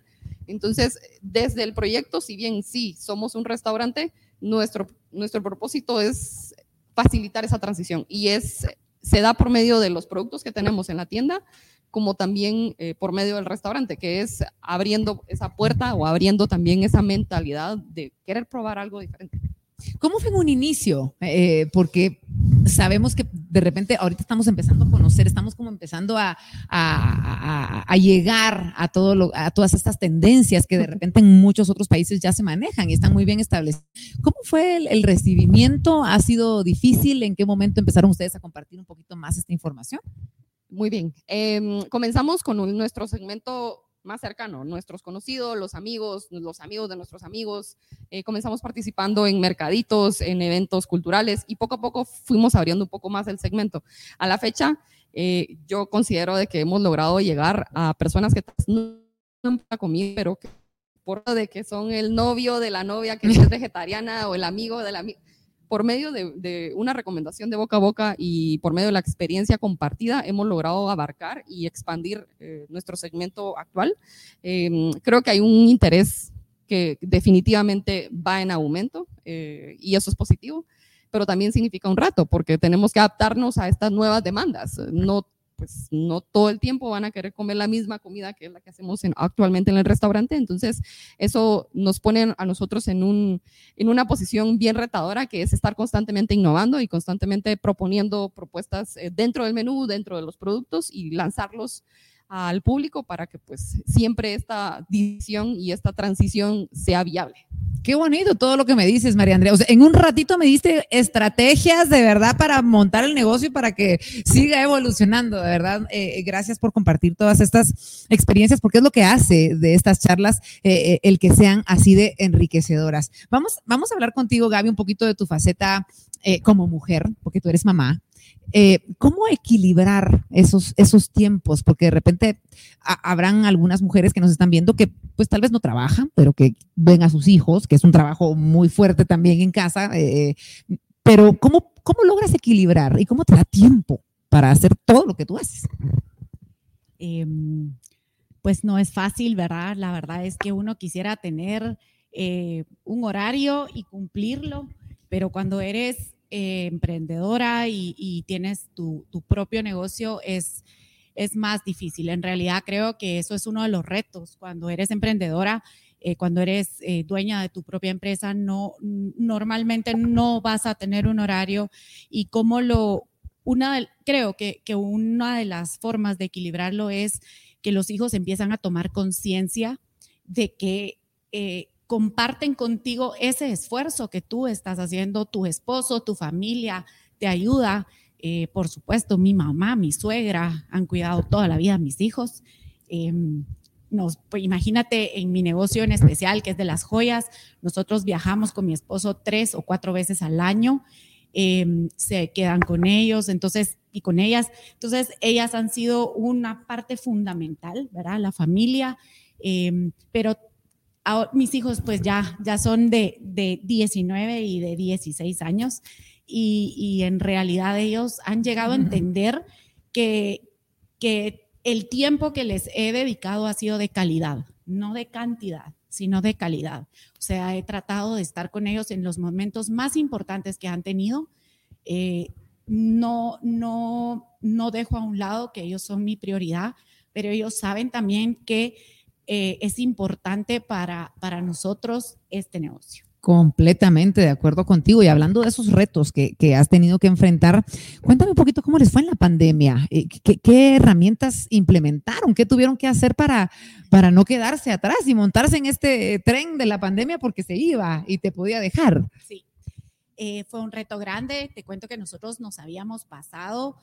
Entonces, desde el proyecto, si bien sí somos un restaurante, nuestro, nuestro propósito es facilitar esa transición y es, se da por medio de los productos que tenemos en la tienda, como también eh, por medio del restaurante, que es abriendo esa puerta o abriendo también esa mentalidad de querer probar algo diferente. ¿Cómo fue en un inicio? Eh, porque sabemos que de repente ahorita estamos empezando a conocer, estamos como empezando a, a, a, llegar a, lo, a todas estas tendencias que de repente en muchos otros países ya se manejan y están muy bien establecidas. ¿Cómo fue el, el recibimiento? ¿Ha sido difícil? ¿En qué momento empezaron ustedes a compartir un poquito más esta información? Muy bien. Em, comenzamos con nuestro segmento más cercano, nuestros conocidos, los amigos, los amigos de nuestros amigos. Eh, comenzamos participando en mercaditos, en eventos culturales y poco a poco fuimos abriendo un poco más el segmento. A la fecha, eh, yo considero de que hemos logrado llegar a personas que no han comido, pero que por de que son el novio de la novia que es [laughs] vegetariana o el amigo del amigo por medio de, una recomendación de boca a boca y por medio de la experiencia compartida, hemos logrado abarcar y expandir eh, nuestro segmento actual. Em, creo que hay un interés que definitivamente va en aumento eh, y eso es positivo, pero también significa un rato porque tenemos que adaptarnos a estas nuevas demandas. No pues no todo el tiempo van a querer comer la misma comida que la que hacemos actualmente en el restaurante. Entonces, eso nos pone a nosotros en, un, en una posición bien retadora, que es estar constantemente innovando y constantemente proponiendo propuestas eh, dentro del menú, dentro de los productos y lanzarlos al público para que pues siempre esta decisión y esta transición sea viable. Qué bonito todo lo que me dices, María Andrea. O en un ratito me diste estrategias de verdad para montar el negocio y para que siga evolucionando, de verdad. Eh, gracias por compartir todas estas experiencias, porque es lo que hace de estas charlas eh, eh, el que sean así de enriquecedoras. Vamos, vamos a hablar contigo, Gaby, un poquito de tu faceta como mujer, porque tú eres mamá. Eh, ¿Cómo equilibrar esos, esos tiempos? Porque de repente habrán algunas mujeres que nos están viendo que pues tal vez no trabajan, pero que ven a sus hijos, que es un trabajo muy fuerte también en casa. Eh, pero ¿cómo, ¿cómo logras equilibrar y cómo te da tiempo para hacer todo lo que tú haces? Em, pues no es fácil, ¿verdad? La verdad es que uno quisiera tener eh, un horario y cumplirlo, pero cuando eres eh, emprendedora y, tienes tu, propio negocio, es, es más difícil. En realidad creo que eso es uno de los retos. Cuando eres emprendedora, eh, cuando eres eh, dueña de tu propia empresa, no, normalmente no vas a tener un horario y como lo, una, creo que, que una de las formas de equilibrarlo es que los hijos empiezan a tomar conciencia de que comparten contigo ese esfuerzo que tú estás haciendo, tu esposo, tu familia te ayuda. Eh, por supuesto, mi mamá, mi suegra han cuidado toda la vida a mis hijos. Em, nos, pues, imagínate en mi negocio en especial, que es de las joyas, nosotros viajamos con mi esposo tres o cuatro veces al año, em, se quedan con ellos, entonces, y con ellas, entonces ellas han sido una parte fundamental, ¿verdad? La familia, em, pero mis hijos pues ya, ya son de, de 19 y de 16 años y, en realidad ellos han llegado a entender que, que el tiempo que les he dedicado ha sido de calidad, no de cantidad, sino de calidad. O sea, he tratado de estar con ellos en los momentos más importantes que han tenido. Eh, no, no, no dejo a un lado que ellos son mi prioridad, pero ellos saben también que eh, es importante para, para nosotros este negocio. Completamente de acuerdo contigo. Y hablando de esos retos que, que, has tenido que enfrentar, cuéntame un poquito cómo les fue en la pandemia. Eh, ¿Qué, qué herramientas implementaron? ¿Qué tuvieron que hacer para, para no quedarse atrás y montarse en este tren de la pandemia porque se iba y te podía dejar? Sí. Eh, fue un reto grande. Te cuento que nosotros nos habíamos pasado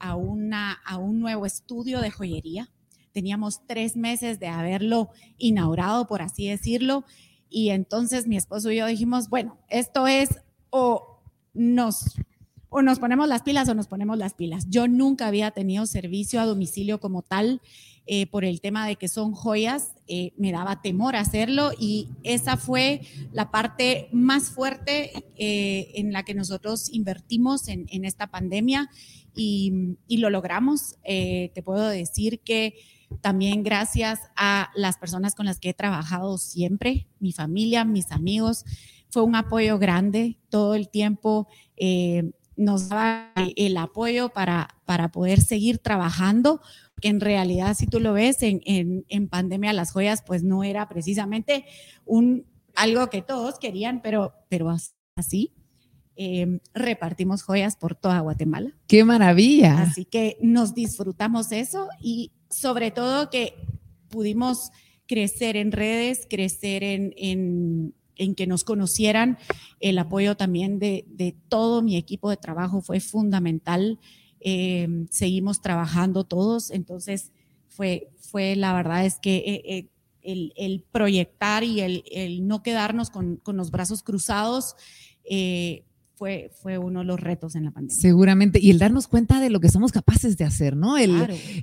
a, una, a un nuevo estudio de joyería teníamos tres meses de haberlo inaugurado, por así decirlo, y entonces mi esposo y yo dijimos, bueno, esto es o nos o nos ponemos las pilas o nos ponemos las pilas. Yo nunca había tenido servicio a domicilio como tal eh, por el tema de que son joyas, eh, me daba temor hacerlo y esa fue la parte más fuerte eh, en la que nosotros invertimos en, esta pandemia y lo logramos. te puedo decir que también gracias a las personas con las que he trabajado siempre, mi familia, mis amigos. Fue un apoyo grande todo el tiempo. Eh, nos daba el apoyo para, para poder seguir trabajando, que en realidad si tú lo ves en, en, pandemia las joyas pues no era precisamente un, algo que todos querían, pero, pero así. Eh, repartimos joyas por toda Guatemala. ¡Qué maravilla! Así que nos disfrutamos eso y sobre todo que pudimos crecer en redes, crecer en, en, que nos conocieran. El apoyo también de, de, todo mi equipo de trabajo fue fundamental. Eh, seguimos trabajando todos, entonces fue, fue la verdad es que eh, eh, el, el, proyectar y el, el no quedarnos con, con, los brazos cruzados fue, fue uno de los retos en la pandemia. Seguramente, y el darnos cuenta de lo que somos capaces de hacer, ¿no? El,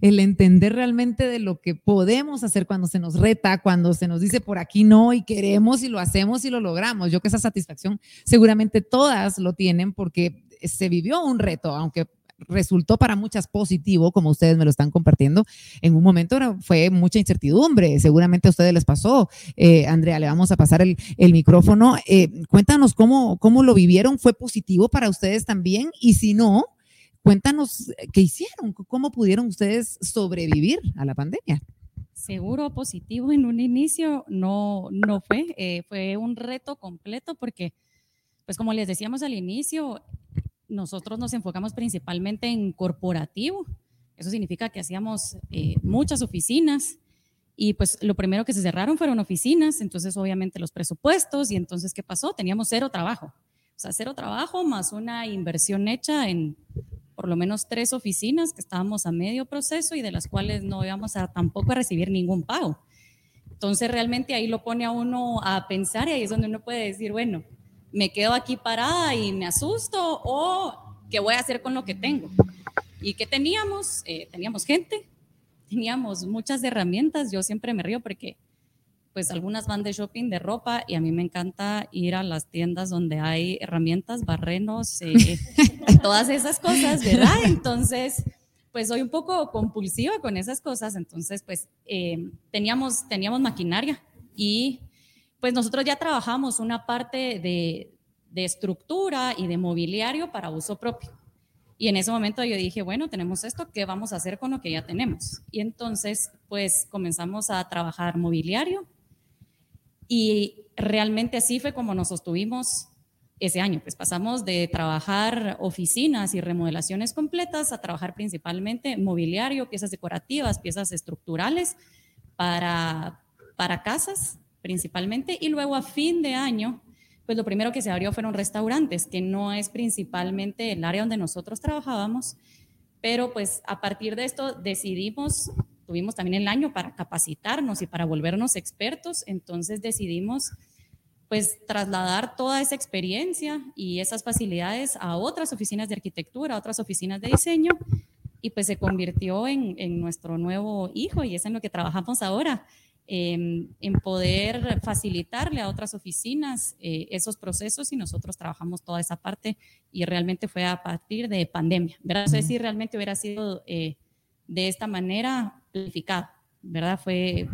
el entender realmente de lo que podemos hacer cuando se nos reta, cuando se nos dice por aquí no y queremos y lo hacemos y lo logramos. Yo que esa satisfacción seguramente todas lo tienen porque se vivió un reto, aunque resultó para muchas positivo, como ustedes me lo están compartiendo. En un momento fue mucha incertidumbre, seguramente a ustedes les pasó. Eh, Andrea, le vamos a pasar el, micrófono. Eh, cuéntanos cómo, cómo lo vivieron, ¿fue positivo para ustedes también? Y si no, cuéntanos qué hicieron, cómo pudieron ustedes sobrevivir a la pandemia. Seguro positivo en un inicio no, no fue, eh, fue un reto completo porque, pues como les decíamos al inicio, nosotros nos enfocamos principalmente en corporativo. Eso significa que hacíamos eh, muchas oficinas y pues lo primero que se cerraron fueron oficinas, entonces obviamente los presupuestos y entonces ¿qué pasó? Teníamos cero trabajo. O sea, cero trabajo más una inversión hecha en por lo menos tres oficinas que estábamos a medio proceso y de las cuales no íbamos a tampoco a recibir ningún pago. Entonces realmente ahí lo pone a uno a pensar y ahí es donde uno puede decir, bueno, me quedo aquí parada y me asusto o qué voy a hacer con lo que tengo. ¿Y qué teníamos? Eh, teníamos gente, teníamos muchas herramientas. Yo siempre me río porque pues algunas van de shopping de ropa y a mí me encanta ir a las tiendas donde hay herramientas, barrenos, eh, [laughs] todas esas cosas, ¿verdad? Entonces, pues soy un poco compulsiva con esas cosas, entonces pues eh, teníamos, teníamos maquinaria y pues nosotros ya trabajamos una parte de, de estructura y de mobiliario para uso propio. Y en ese momento yo dije, bueno, tenemos esto, ¿qué vamos a hacer con lo que ya tenemos? Y entonces, pues comenzamos a trabajar mobiliario, y realmente así fue como nos sostuvimos ese año. Pues pasamos de trabajar oficinas y remodelaciones completas a trabajar principalmente mobiliario, piezas decorativas, piezas estructurales para, para casas principalmente. Y luego a fin de año, pues lo primero que se abrió fueron restaurantes, que no es principalmente el área donde nosotros trabajábamos, pero pues a partir de esto decidimos tuvimos también el año para capacitarnos y para volvernos expertos, entonces decidimos pues trasladar toda esa experiencia y esas facilidades a otras oficinas de arquitectura, a otras oficinas de diseño y pues se convirtió en, nuestro nuevo hijo y es en lo que trabajamos ahora, em, en poder facilitarle a otras oficinas eh, esos procesos y nosotros trabajamos toda esa parte y realmente fue a partir de pandemia, ¿verdad? No sé si realmente hubiera sido eh, de esta manera planificado, ¿verdad? Fue,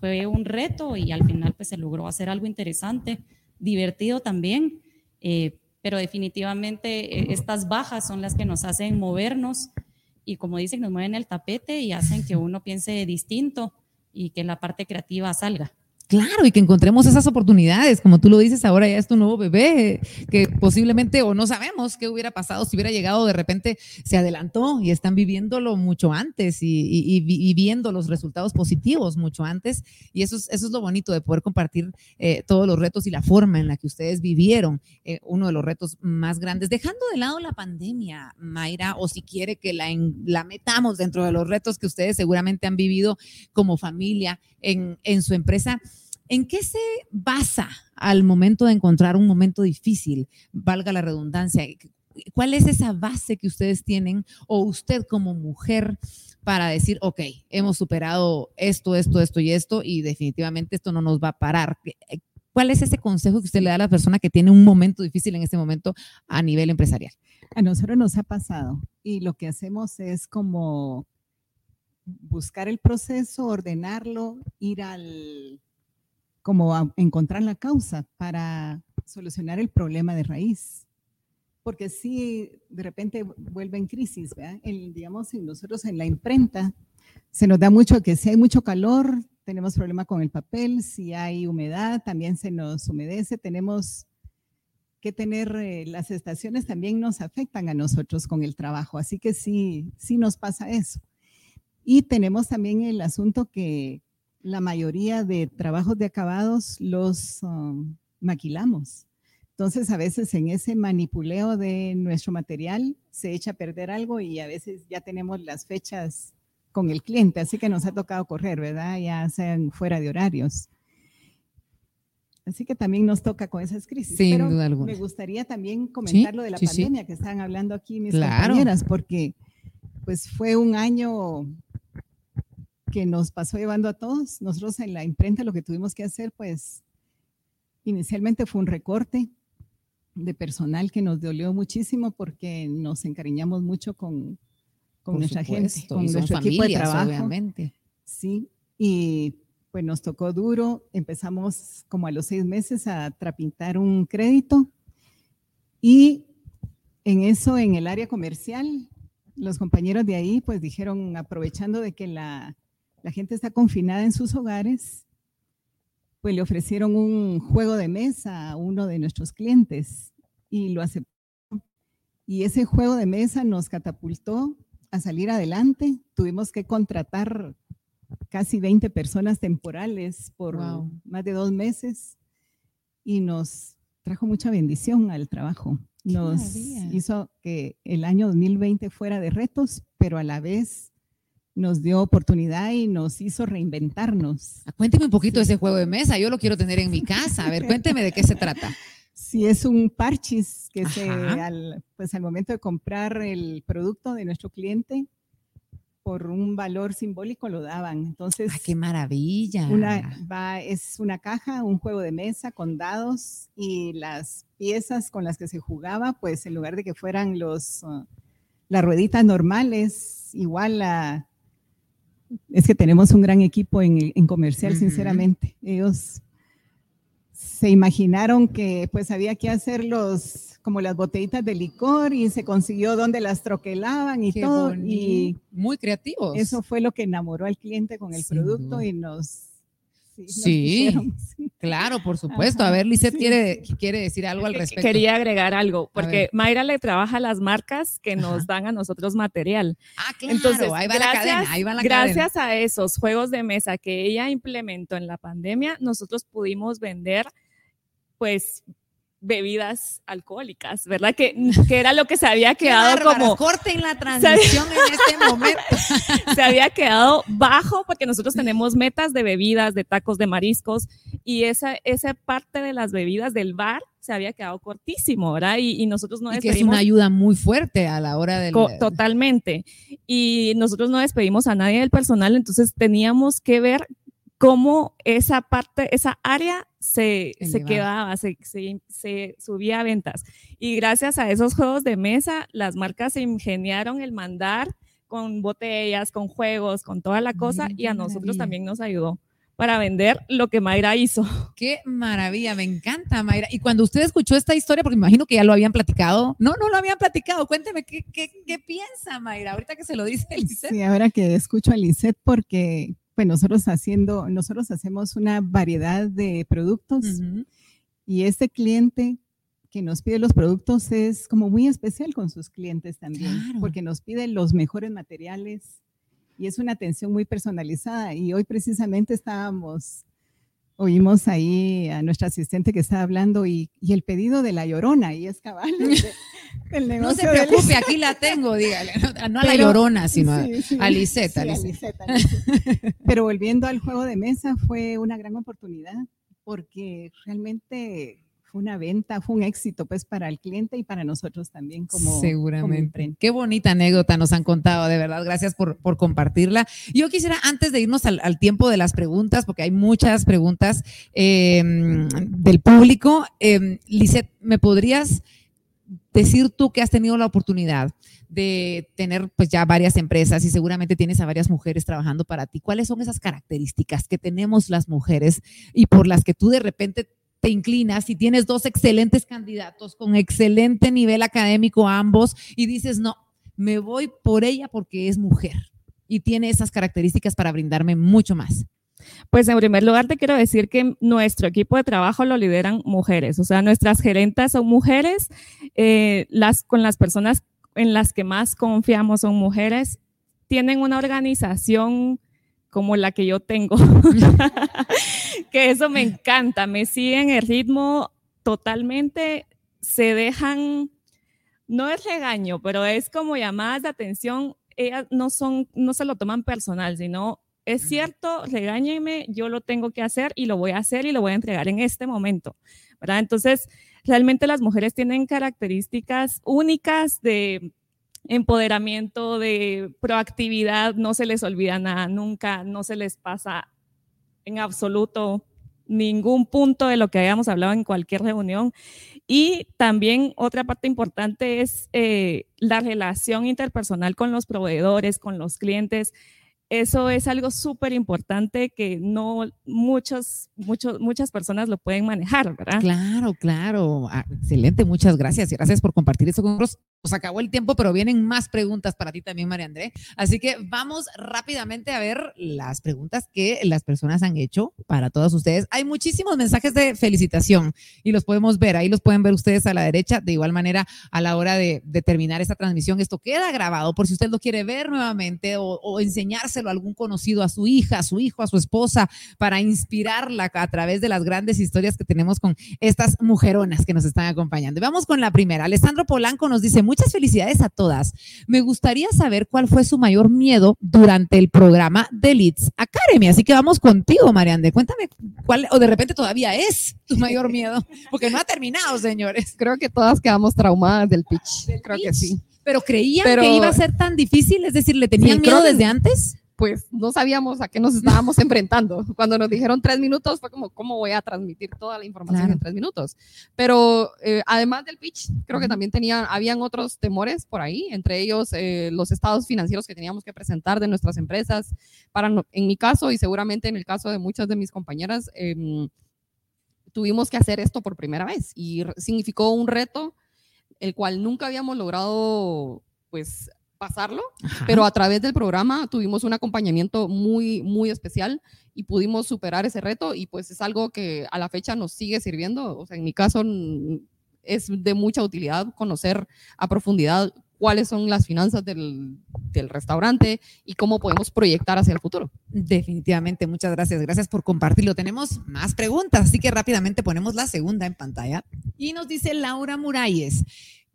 fue un reto y al final pues se logró hacer algo interesante, divertido también, eh, pero definitivamente eh, estas bajas son las que nos hacen movernos y como dicen, nos mueven el tapete y hacen que uno piense distinto y que la parte creativa salga. Claro, y que encontremos esas oportunidades, como tú lo dices, ahora ya es tu nuevo bebé, que posiblemente o no sabemos qué hubiera pasado si hubiera llegado de repente, se adelantó y están viviéndolo mucho antes y, viendo los resultados positivos mucho antes. Y eso es, eso es lo bonito de poder compartir eh, todos los retos y la forma en la que ustedes vivieron eh, uno de los retos más grandes, dejando de lado la pandemia, Mayra, o si quiere que la, la metamos dentro de los retos que ustedes seguramente han vivido como familia en, en su empresa. ¿En qué se basa al momento de encontrar un momento difícil, valga la redundancia? ¿Cuál es esa base que ustedes tienen o usted como mujer para decir, ok, hemos superado esto, esto, esto y esto y definitivamente esto no nos va a parar? ¿Cuál es ese consejo que usted le da a la persona que tiene un momento difícil en este momento a nivel empresarial? A nosotros nos ha pasado y lo que hacemos es como buscar el proceso, ordenarlo, ir al como encontrar la causa para solucionar el problema de raíz. Porque si de repente vuelve en crisis. El, digamos, nosotros en la imprenta se nos da mucho que si hay mucho calor, tenemos problema con el papel, si hay humedad, también se nos humedece, tenemos que tener, eh, las estaciones también nos afectan a nosotros con el trabajo, así que sí, sí nos pasa eso. Y tenemos también el asunto que la mayoría de trabajos de acabados los um, maquilamos. Entonces, a veces en ese manipuleo de nuestro material se echa a perder algo y a veces ya tenemos las fechas con el cliente, así que nos ha tocado correr, ¿verdad? Ya sean fuera de horarios. Así que también nos toca con esas crisis. Sin Pero duda alguna. Me gustaría también comentar lo de la pandemia que estaban hablando aquí mis compañeras, porque pues fue un año que nos pasó llevando a todos. Nosotros en la imprenta lo que tuvimos que hacer, pues, inicialmente fue un recorte de personal que nos dolió muchísimo porque nos encariñamos mucho con, con nuestra gente, con nuestro equipo de trabajo. Obviamente. Sí, y pues nos tocó duro. Empezamos como a los seis meses a trapintar un crédito y en eso, en el área comercial, los compañeros de ahí pues dijeron, aprovechando de que la la gente está confinada en sus hogares, pues le ofrecieron un juego de mesa a uno de nuestros clientes y lo aceptó. Y ese juego de mesa nos catapultó a salir adelante. Tuvimos que contratar casi 20 personas temporales por Wow. más de dos meses y nos trajo mucha bendición al trabajo. Nos hizo que el año 2020 fuera de retos, pero a la vez nos dio oportunidad y nos hizo reinventarnos. Ah, Cuénteme un poquito de ese juego de mesa. Yo lo quiero tener en mi casa. A ver, cuénteme de qué se trata. Si es un parchis que se, al, pues al momento de comprar el producto de nuestro cliente, por un valor simbólico lo daban. Entonces, ¡Ay, qué maravilla! una, va, es una caja, un juego de mesa con dados y las piezas con las que se jugaba, pues en lugar de que fueran los, uh, las rueditas normales, igual la... Es que tenemos un gran equipo en, en comercial, sinceramente. Ellos se imaginaron que pues había que hacer los, como las botellitas de licor y se consiguió donde las troquelaban y Qué todo. bonito. Y Muy creativos. eso fue lo que enamoró al cliente con el producto y nos... Sí, nos. Claro, por supuesto. Ajá, A ver, sí. quiere, quiere decir algo al Que- respecto. Quería agregar algo, porque. Mayra le trabaja a las marcas que nos Ajá. dan a nosotros material. Ah, claro. Entonces, ahí va la gracias, cadena. Ahí va la cadena. gracias a esos juegos de mesa que ella implementó en la pandemia, nosotros pudimos vender, pues, bebidas alcohólicas, ¿verdad? Que, que era lo que se había quedado bárbaras. como, Corten la [laughs] transmisión en este momento. [laughs] se había quedado bajo porque nosotros tenemos metas de bebidas, de tacos de mariscos y esa, esa parte de las bebidas del bar se había quedado cortísimo, ¿verdad? Y, y nosotros no y que es despedimos una ayuda muy fuerte a la hora del. Totalmente. Y nosotros no despedimos a nadie del personal, entonces teníamos que ver cómo esa parte, esa área se, se quedaba, se, se, se subía a ventas. Y gracias a esos juegos de mesa, las marcas se ingeniaron el mandar con botellas, con juegos, con toda la cosa, Mira, y a nosotros maravilla. también nos ayudó para vender lo que Mayra hizo. [laughs] Qué maravilla, me encanta, Mayra. Y cuando usted escuchó esta historia, porque me imagino que ya lo habían platicado. No, no lo habían platicado. Cuénteme qué, qué, qué piensa, Mayra, ahorita que se lo dice Lisette. Sí, ahora que escucho a Lisette, porque pues nosotros haciendo, nosotros hacemos una variedad de productos Ujú. y este cliente que nos pide los productos es como muy especial con sus clientes también, Claro. porque nos pide los mejores materiales y es una atención muy personalizada. Y hoy precisamente estábamos, oímos ahí a nuestra asistente que estaba hablando y, y el pedido de la llorona, y es cabal. [laughs] del No se preocupe, aquí la [laughs] tengo, dígale. No, no a la llorona, sino Sí, sí. a Lisette, Sí, a a Lisette. Lisette, a Lisette. Pero volviendo al juego de mesa, fue una gran oportunidad porque realmente fue una venta, fue un éxito pues para el cliente y para nosotros también como, Seguramente. Qué bonita anécdota nos han contado, de verdad. Gracias por, por compartirla. Yo quisiera, antes de irnos al, al tiempo de las preguntas, porque hay muchas preguntas eh, del público, eh, ¿me podrías decir tú que has tenido la oportunidad de tener pues ya varias empresas y seguramente tienes a varias mujeres trabajando para ti? ¿Cuáles son esas características que tenemos las mujeres y por las que tú de repente te inclinas y tienes dos excelentes candidatos con excelente nivel académico ambos y dices, no, me voy por ella porque es mujer y tiene esas características para brindarme mucho más. Pues en primer lugar te quiero decir que nuestro equipo de trabajo lo lideran mujeres, o sea, nuestras gerentas son mujeres, eh, las con las personas en las que más confiamos son mujeres, tienen una organización como la que yo tengo, [laughs] que eso me encanta, me siguen el ritmo totalmente, se dejan, no es regaño, pero es como llamadas de atención, ellas no son, no se lo toman personal, sino es cierto, regáñenme, yo lo tengo que hacer y lo voy a hacer y lo voy a entregar en este momento, ¿verdad? Entonces, realmente las mujeres tienen características únicas de empoderamiento, de proactividad, no se les olvida nada nunca, no se les pasa en absoluto ningún punto de lo que hayamos hablado en cualquier reunión. Y también otra parte importante es eh, la relación interpersonal con los proveedores, con los clientes. Eso es algo súper importante que no muchos, muchos, muchas personas lo pueden manejar, ¿verdad? Claro, claro. Ah, excelente, muchas gracias. y Gracias por compartir eso con nosotros. Nos acabó el tiempo, pero vienen más preguntas para ti también, María André. Así que vamos rápidamente a ver las preguntas que las personas han hecho para todos ustedes. Hay muchísimos mensajes de felicitación y los podemos ver. Ahí los pueden ver ustedes a la derecha. De igual manera, a la hora de, terminar esta transmisión, esto queda grabado por si usted lo quiere ver nuevamente o, o enseñárselo a algún conocido, a su hija, a su hijo, a su esposa, para inspirarla a través de las grandes historias que tenemos con estas mujeronas que nos están acompañando. vamos con la primera. Alessandro Polanco nos dice, muchas felicidades a todas. Me gustaría saber cuál fue su mayor miedo durante el programa de Leeds Academy. Así que vamos contigo, Mariande. Cuéntame cuál, o de repente todavía es tu mayor miedo, porque no ha terminado, señores. Creo que todas quedamos traumadas del pitch. Creo que sí. Pero creían que iba a ser tan difícil, es decir, ¿le tenían miedo desde antes? Pues no sabíamos a qué nos estábamos [laughs] enfrentando. Cuando nos dijeron tres minutos, fue como, ¿cómo voy a transmitir toda la información en tres minutos? Pero eh, además del pitch, creo que también tenían, habían otros temores por ahí, entre ellos eh, los estados financieros que teníamos que presentar de nuestras empresas. Para, en mi caso y seguramente en el caso de muchas de mis compañeras, em, tuvimos que hacer esto por primera vez y significó un reto el cual nunca habíamos logrado pues pasarlo, pero a través del programa tuvimos un acompañamiento muy, muy especial y pudimos superar ese reto y pues es algo que a la fecha nos sigue sirviendo. O sea, en mi caso es de mucha utilidad conocer a profundidad cuáles son las finanzas del, del, restaurante y cómo podemos proyectar hacia el futuro. Definitivamente, muchas gracias. Gracias por compartirlo. Tenemos más preguntas, así que rápidamente ponemos la segunda en pantalla. Y nos dice Laura Muralles.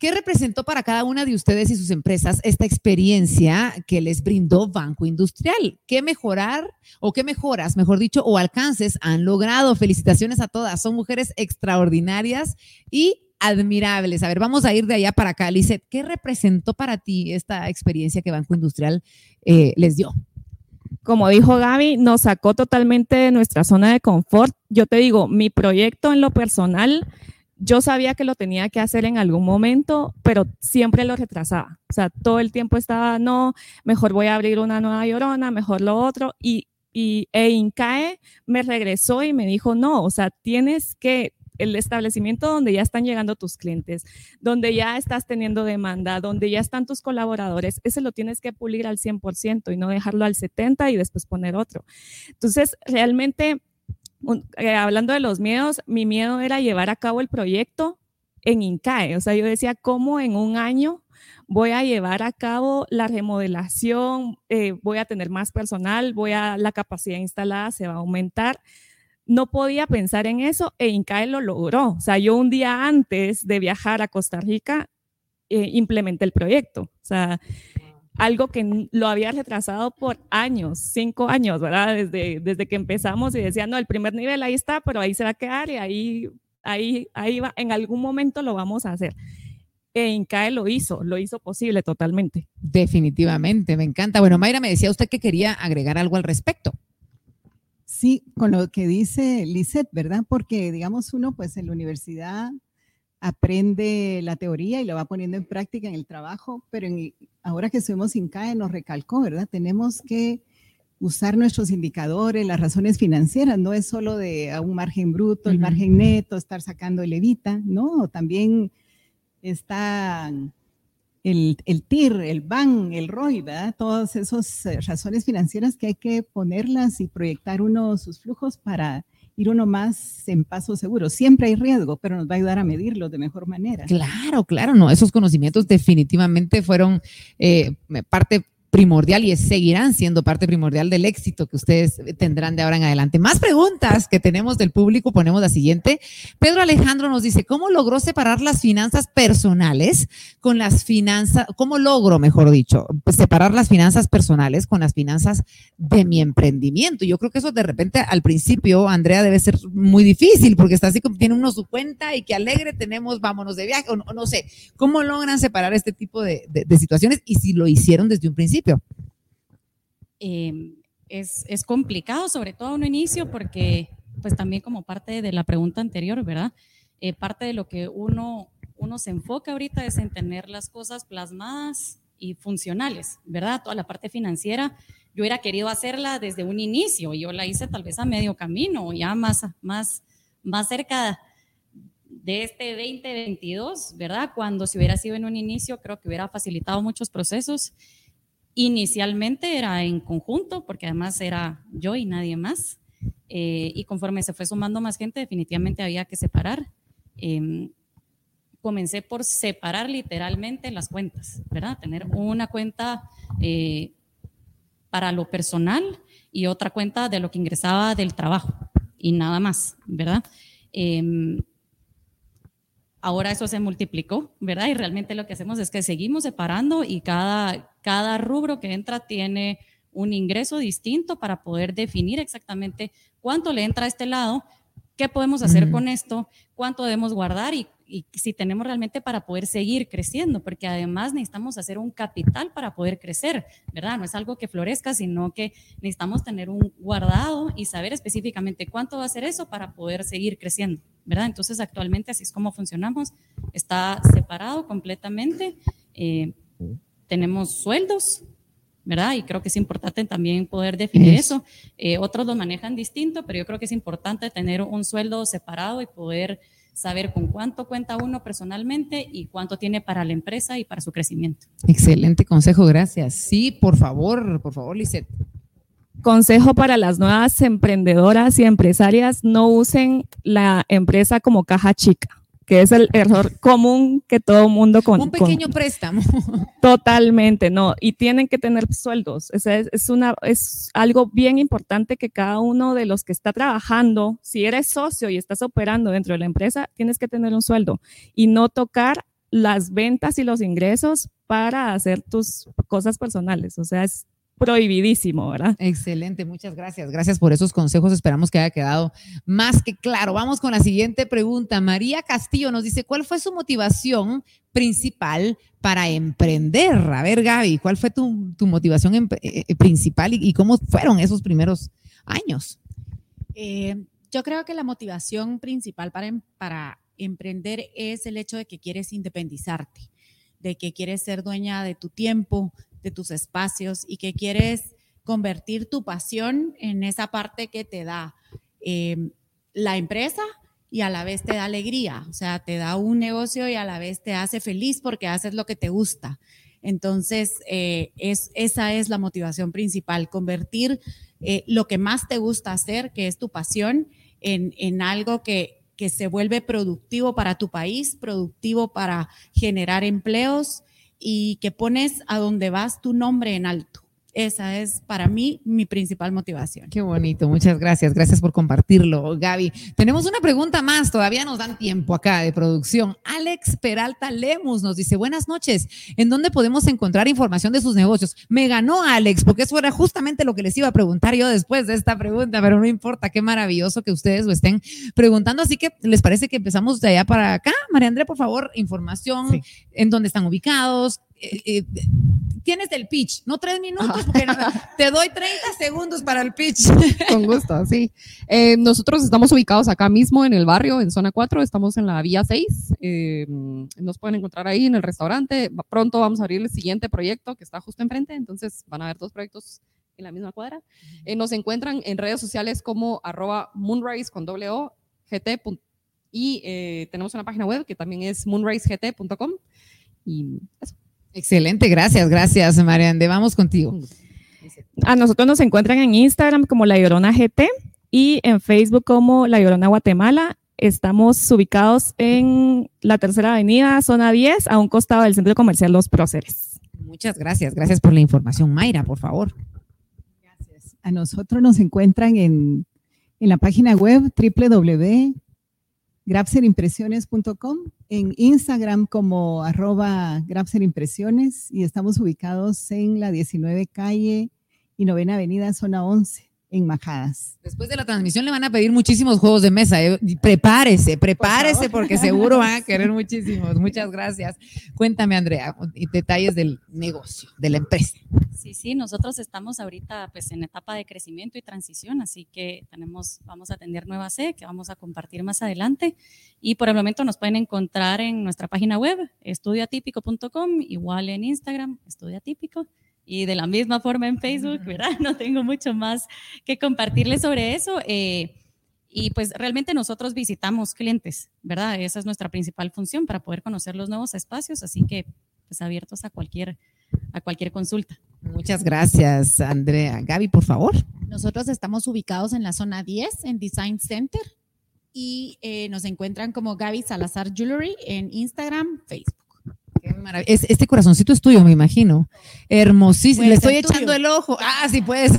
¿Qué representó para cada una de ustedes y sus empresas esta experiencia que les brindó Banco Industrial? ¿Qué mejorar o qué mejoras, mejor dicho, o alcances han logrado? Felicitaciones a todas. Son mujeres extraordinarias y admirables. A ver, vamos a ir de allá para acá. Lizeth, ¿qué representó para ti esta experiencia que Banco Industrial eh, les dio? Como dijo Gaby, nos sacó totalmente de nuestra zona de confort. Yo te digo, mi proyecto en lo personal yo sabía que lo tenía que hacer en algún momento, pero siempre lo retrasaba. O sea, todo el tiempo estaba, no, mejor voy a abrir una nueva llorona, mejor lo otro. Y, y e Incae me regresó y me dijo, no, o sea, tienes que, el establecimiento donde ya están llegando tus clientes, donde ya estás teniendo demanda, donde ya están tus colaboradores, ese lo tienes que pulir al 100% y no dejarlo al 70% y después poner otro. Entonces, realmente eh, hablando de los miedos, mi miedo era llevar a cabo el proyecto en INCAE. O sea, yo decía, ¿cómo en un año voy a llevar a cabo la remodelación? Eh, voy a tener más personal, voy a, la capacidad instalada se va a aumentar. No podía pensar en eso e INCAE lo logró. O sea, yo un día antes de viajar a Costa Rica eh, implementé el proyecto. O sea, algo que lo había retrasado por años, cinco años, ¿verdad? Desde, desde que empezamos y decía, no, el primer nivel ahí está, pero ahí se va a quedar y ahí, ahí, ahí va, en algún momento lo vamos a hacer. E INCAE lo hizo, lo hizo posible totalmente. Definitivamente, me encanta. Bueno, Mayra, me decía usted que quería agregar algo al respecto. Sí, con lo que dice Lisette, ¿verdad? Porque, digamos, uno, pues en la universidad aprende la teoría y lo va poniendo en práctica en el trabajo, pero ahora que estuvimos sin CAE nos recalcó, ¿verdad? Tenemos que usar nuestros indicadores, las razones financieras, no es solo de un margen bruto, el margen neto, estar sacando el evita, ¿no? También está el, el TIR, el BAN, el ROI, ¿verdad? Todas esas eh, razones financieras que hay que ponerlas y proyectar uno sus flujos para ir uno más en paso seguro. Siempre hay riesgo, pero nos va a ayudar a medirlo de mejor manera. Claro, claro, no, esos conocimientos definitivamente fueron eh, parte primordial y seguirán siendo parte primordial del éxito que ustedes tendrán de ahora en adelante. Más preguntas que tenemos del público, ponemos la siguiente. Pedro Alejandro nos dice, ¿cómo logró separar las finanzas personales con las finanzas, cómo logro, mejor dicho, separar las finanzas personales con las finanzas de mi emprendimiento? Yo creo que eso de repente al principio, Andrea, debe ser muy difícil porque está así como tiene uno su cuenta y que alegre tenemos, vámonos de viaje, o no, sé, ¿cómo logran separar este tipo de situaciones y si lo hicieron desde un principio? Em, es, es, complicado, sobre todo a un inicio, porque pues también como parte de la pregunta anterior, ¿verdad? Eh, parte de lo que uno, uno se enfoca ahorita es en tener las cosas plasmadas y funcionales, ¿verdad? Toda la parte financiera, yo hubiera querido hacerla desde un inicio, yo la hice tal vez a medio camino, ya más, más, más cerca de este 2022, ¿verdad? Cuando si hubiera sido en un inicio, creo que hubiera facilitado muchos procesos. Inicialmente era en conjunto, porque además era yo y nadie más. Eh, y conforme se fue sumando más gente, definitivamente había que separar. Em, comencé por separar literalmente las cuentas, ¿verdad? Tener una cuenta eh, para lo personal y otra cuenta de lo que ingresaba del trabajo y nada más, ¿verdad? Ahora eso se multiplicó, ¿verdad? Y realmente lo que hacemos es que seguimos separando y cada, cada rubro que entra tiene un ingreso distinto para poder definir exactamente cuánto le entra a este lado, qué podemos hacer con esto, cuánto debemos guardar y, y, si tenemos realmente para poder seguir creciendo, porque además necesitamos hacer un capital para poder crecer, ¿verdad? No es algo que florezca, sino que necesitamos tener un guardado y saber específicamente cuánto va a ser eso para poder seguir creciendo, ¿verdad? Entonces actualmente así es como funcionamos, está separado completamente, eh, tenemos sueldos, ¿verdad? Y creo que es importante también poder definir eso. Eh, otros lo manejan distinto, pero yo creo que es importante tener un sueldo separado y poder saber con cuánto cuenta uno personalmente y cuánto tiene para la empresa y para su crecimiento. Excelente consejo, gracias. Sí, por favor, por favor, Lisette. Consejo para las nuevas emprendedoras y empresarias, no usen la empresa como caja chica que es el error común que todo mundo con un pequeño préstamo. [laughs] Totalmente, no. Y tienen que tener sueldos. Es, es, una, es algo bien importante que cada uno de los que está trabajando, si eres socio y estás operando dentro de la empresa, tienes que tener un sueldo y no tocar las ventas y los ingresos para hacer tus cosas personales. O sea, es prohibidísimo, ¿verdad? Excelente, muchas gracias. Gracias por esos consejos. Esperamos que haya quedado más que claro. Vamos con la siguiente pregunta. María Castillo nos dice, ¿cuál fue su motivación principal para emprender? A ver, Gaby, ¿cuál fue tu, motivación eh, eh, principal y, cómo fueron esos primeros años? Eh, yo creo que la motivación principal para, em, para emprender es el hecho de que quieres independizarte, de que quieres ser dueña de tu tiempo, de tus espacios y que quieres convertir tu pasión en esa parte que te da eh, la empresa y a la vez te da alegría, o sea, te da un negocio y a la vez te hace feliz porque haces lo que te gusta. Entonces, eh, es, esa es la motivación principal, convertir eh, lo que más te gusta hacer, que es tu pasión, en, en algo que, que se vuelve productivo para tu país, productivo para generar empleos y que pones a donde vas tu nombre en alto. Esa es para mí mi principal motivación. Qué bonito, muchas gracias. Gracias por compartirlo, Gaby. Tenemos una pregunta más, todavía nos dan tiempo acá de producción. Alex Peralta Lemus nos dice, buenas noches, ¿en dónde podemos encontrar información de sus negocios? Me ganó Alex, porque eso era justamente lo que les iba a preguntar yo después de esta pregunta, pero no importa, qué maravilloso que ustedes lo estén preguntando. Así que, ¿les parece que empezamos de allá para acá? María Andrea, por favor, información, en dónde están ubicados, eh, eh, tienes el pitch, no tres minutos, porque [laughs] te doy 30 segundos para el pitch. [laughs] Con gusto, sí. Eh, nosotros estamos ubicados acá mismo en el barrio, en zona 4, estamos en la vía 6. nos pueden encontrar ahí en el restaurante. Pronto vamos a abrir el siguiente proyecto que está justo enfrente, entonces van a haber dos proyectos en la misma cuadra. nos encuentran en redes sociales como arroba moonrise con doble O, GT. Y tenemos una página web que también es moonrisegt.com. Y eso. Excelente, gracias, gracias, Mariande. Vamos contigo. A nosotros nos encuentran en Instagram como La Llorona GT y en Facebook como La Llorona Guatemala. Estamos ubicados en la tercera avenida, zona 10, a un costado del centro comercial Los Próceres. Muchas gracias, gracias por la información. Mayra, por favor. Gracias. A nosotros nos encuentran en, en la página web www grabserimpresiones.com, en Instagram como arroba grabserimpresiones y estamos ubicados en la 19 calle y novena avenida, zona 11 en Majadas. Después de la transmisión le van a pedir muchísimos juegos de mesa. ¿eh? Prepárese, prepárese porque seguro van a [laughs] querer muchísimos. Muchas gracias. Cuéntame, Andrea, detalles del negocio, de la empresa. Sí, sí, nosotros estamos ahorita pues en etapa de crecimiento y transición, así que tenemos, vamos a atender nueva sede que vamos a compartir más adelante. Y por el momento nos pueden encontrar en nuestra página web, estudioatípico.com, igual en Instagram, estudiatípico y de la misma forma en Facebook, ¿verdad? [laughs] No tengo mucho más que compartirles sobre eso. Eh, Y pues realmente nosotros visitamos clientes, ¿verdad? Esa es nuestra principal función para poder conocer los nuevos espacios, así que pues abiertos a cualquier, a cualquier consulta. Muchas gracias, Andrea. Gaby, por favor. Nosotros estamos ubicados en la zona 10, en Design Center, y eh, nos encuentran como Gaby Salazar Jewelry en Instagram, Facebook. Es- este corazoncito es tuyo, me imagino. Hermosísimo. Le estoy echando tuyo. el ojo. Ah, sí, puedes.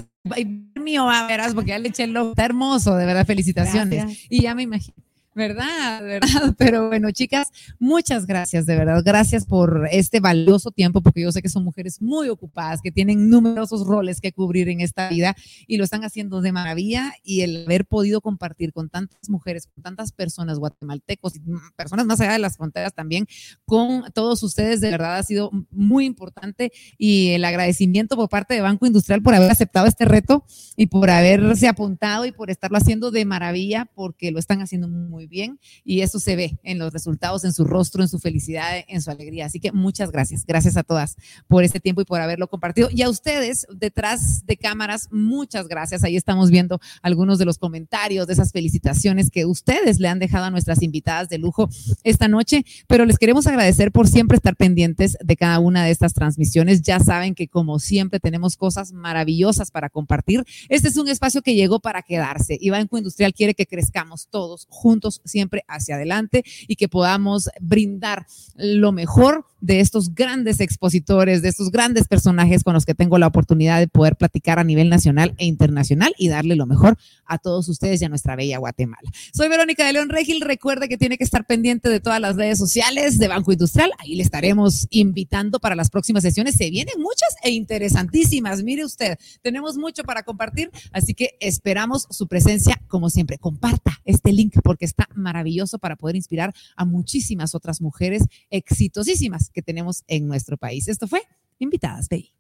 Mío, ah, verás, porque ya le eché el ojo. Está hermoso, de verdad. Felicitaciones. Gracias. Y ya me imagino. ¿Verdad? [laughs] ¿Verdad? Pero bueno, chicas, muchas gracias, de verdad. Gracias por este valioso tiempo, porque yo sé que son mujeres muy ocupadas, que tienen numerosos roles que cubrir en esta vida y lo están haciendo de maravilla. Y el haber podido compartir con tantas mujeres, con tantas personas guatemaltecos mm, personas más allá de las fronteras también, con todos ustedes, de verdad ha sido muy importante. Y el agradecimiento por parte de Banco Industrial por haber aceptado este reto y por haberse apuntado y por estarlo haciendo de maravilla, porque lo están haciendo muy bien y eso se ve en los resultados, en su rostro, en su felicidad, en su alegría. Así que muchas gracias. Gracias a todas por este tiempo y por haberlo compartido. Y a ustedes detrás de cámaras, muchas gracias. Ahí estamos viendo algunos de los comentarios, de esas felicitaciones que ustedes le han dejado a nuestras invitadas de lujo esta noche, pero les queremos agradecer por siempre estar pendientes de cada una de estas transmisiones. Ya saben que como siempre tenemos cosas maravillosas para compartir. Este es un espacio que llegó para quedarse y Banco Industrial quiere que crezcamos todos juntos siempre hacia adelante y que podamos brindar lo mejor de estos grandes expositores, de estos grandes personajes con los que tengo la oportunidad de poder platicar a nivel nacional e internacional y darle lo mejor a todos ustedes y a nuestra bella Guatemala. Soy Verónica de León Regil. Recuerde que tiene que estar pendiente de todas las redes sociales de Banco Industrial. Ahí le estaremos invitando para las próximas sesiones. Se vienen muchas e interesantísimas. Mire usted, tenemos mucho para compartir, así que esperamos su presencia como siempre. Comparta este link porque está maravilloso para poder inspirar a muchísimas otras mujeres exitosísimas que tenemos en nuestro país. Esto fue Invitadas BI.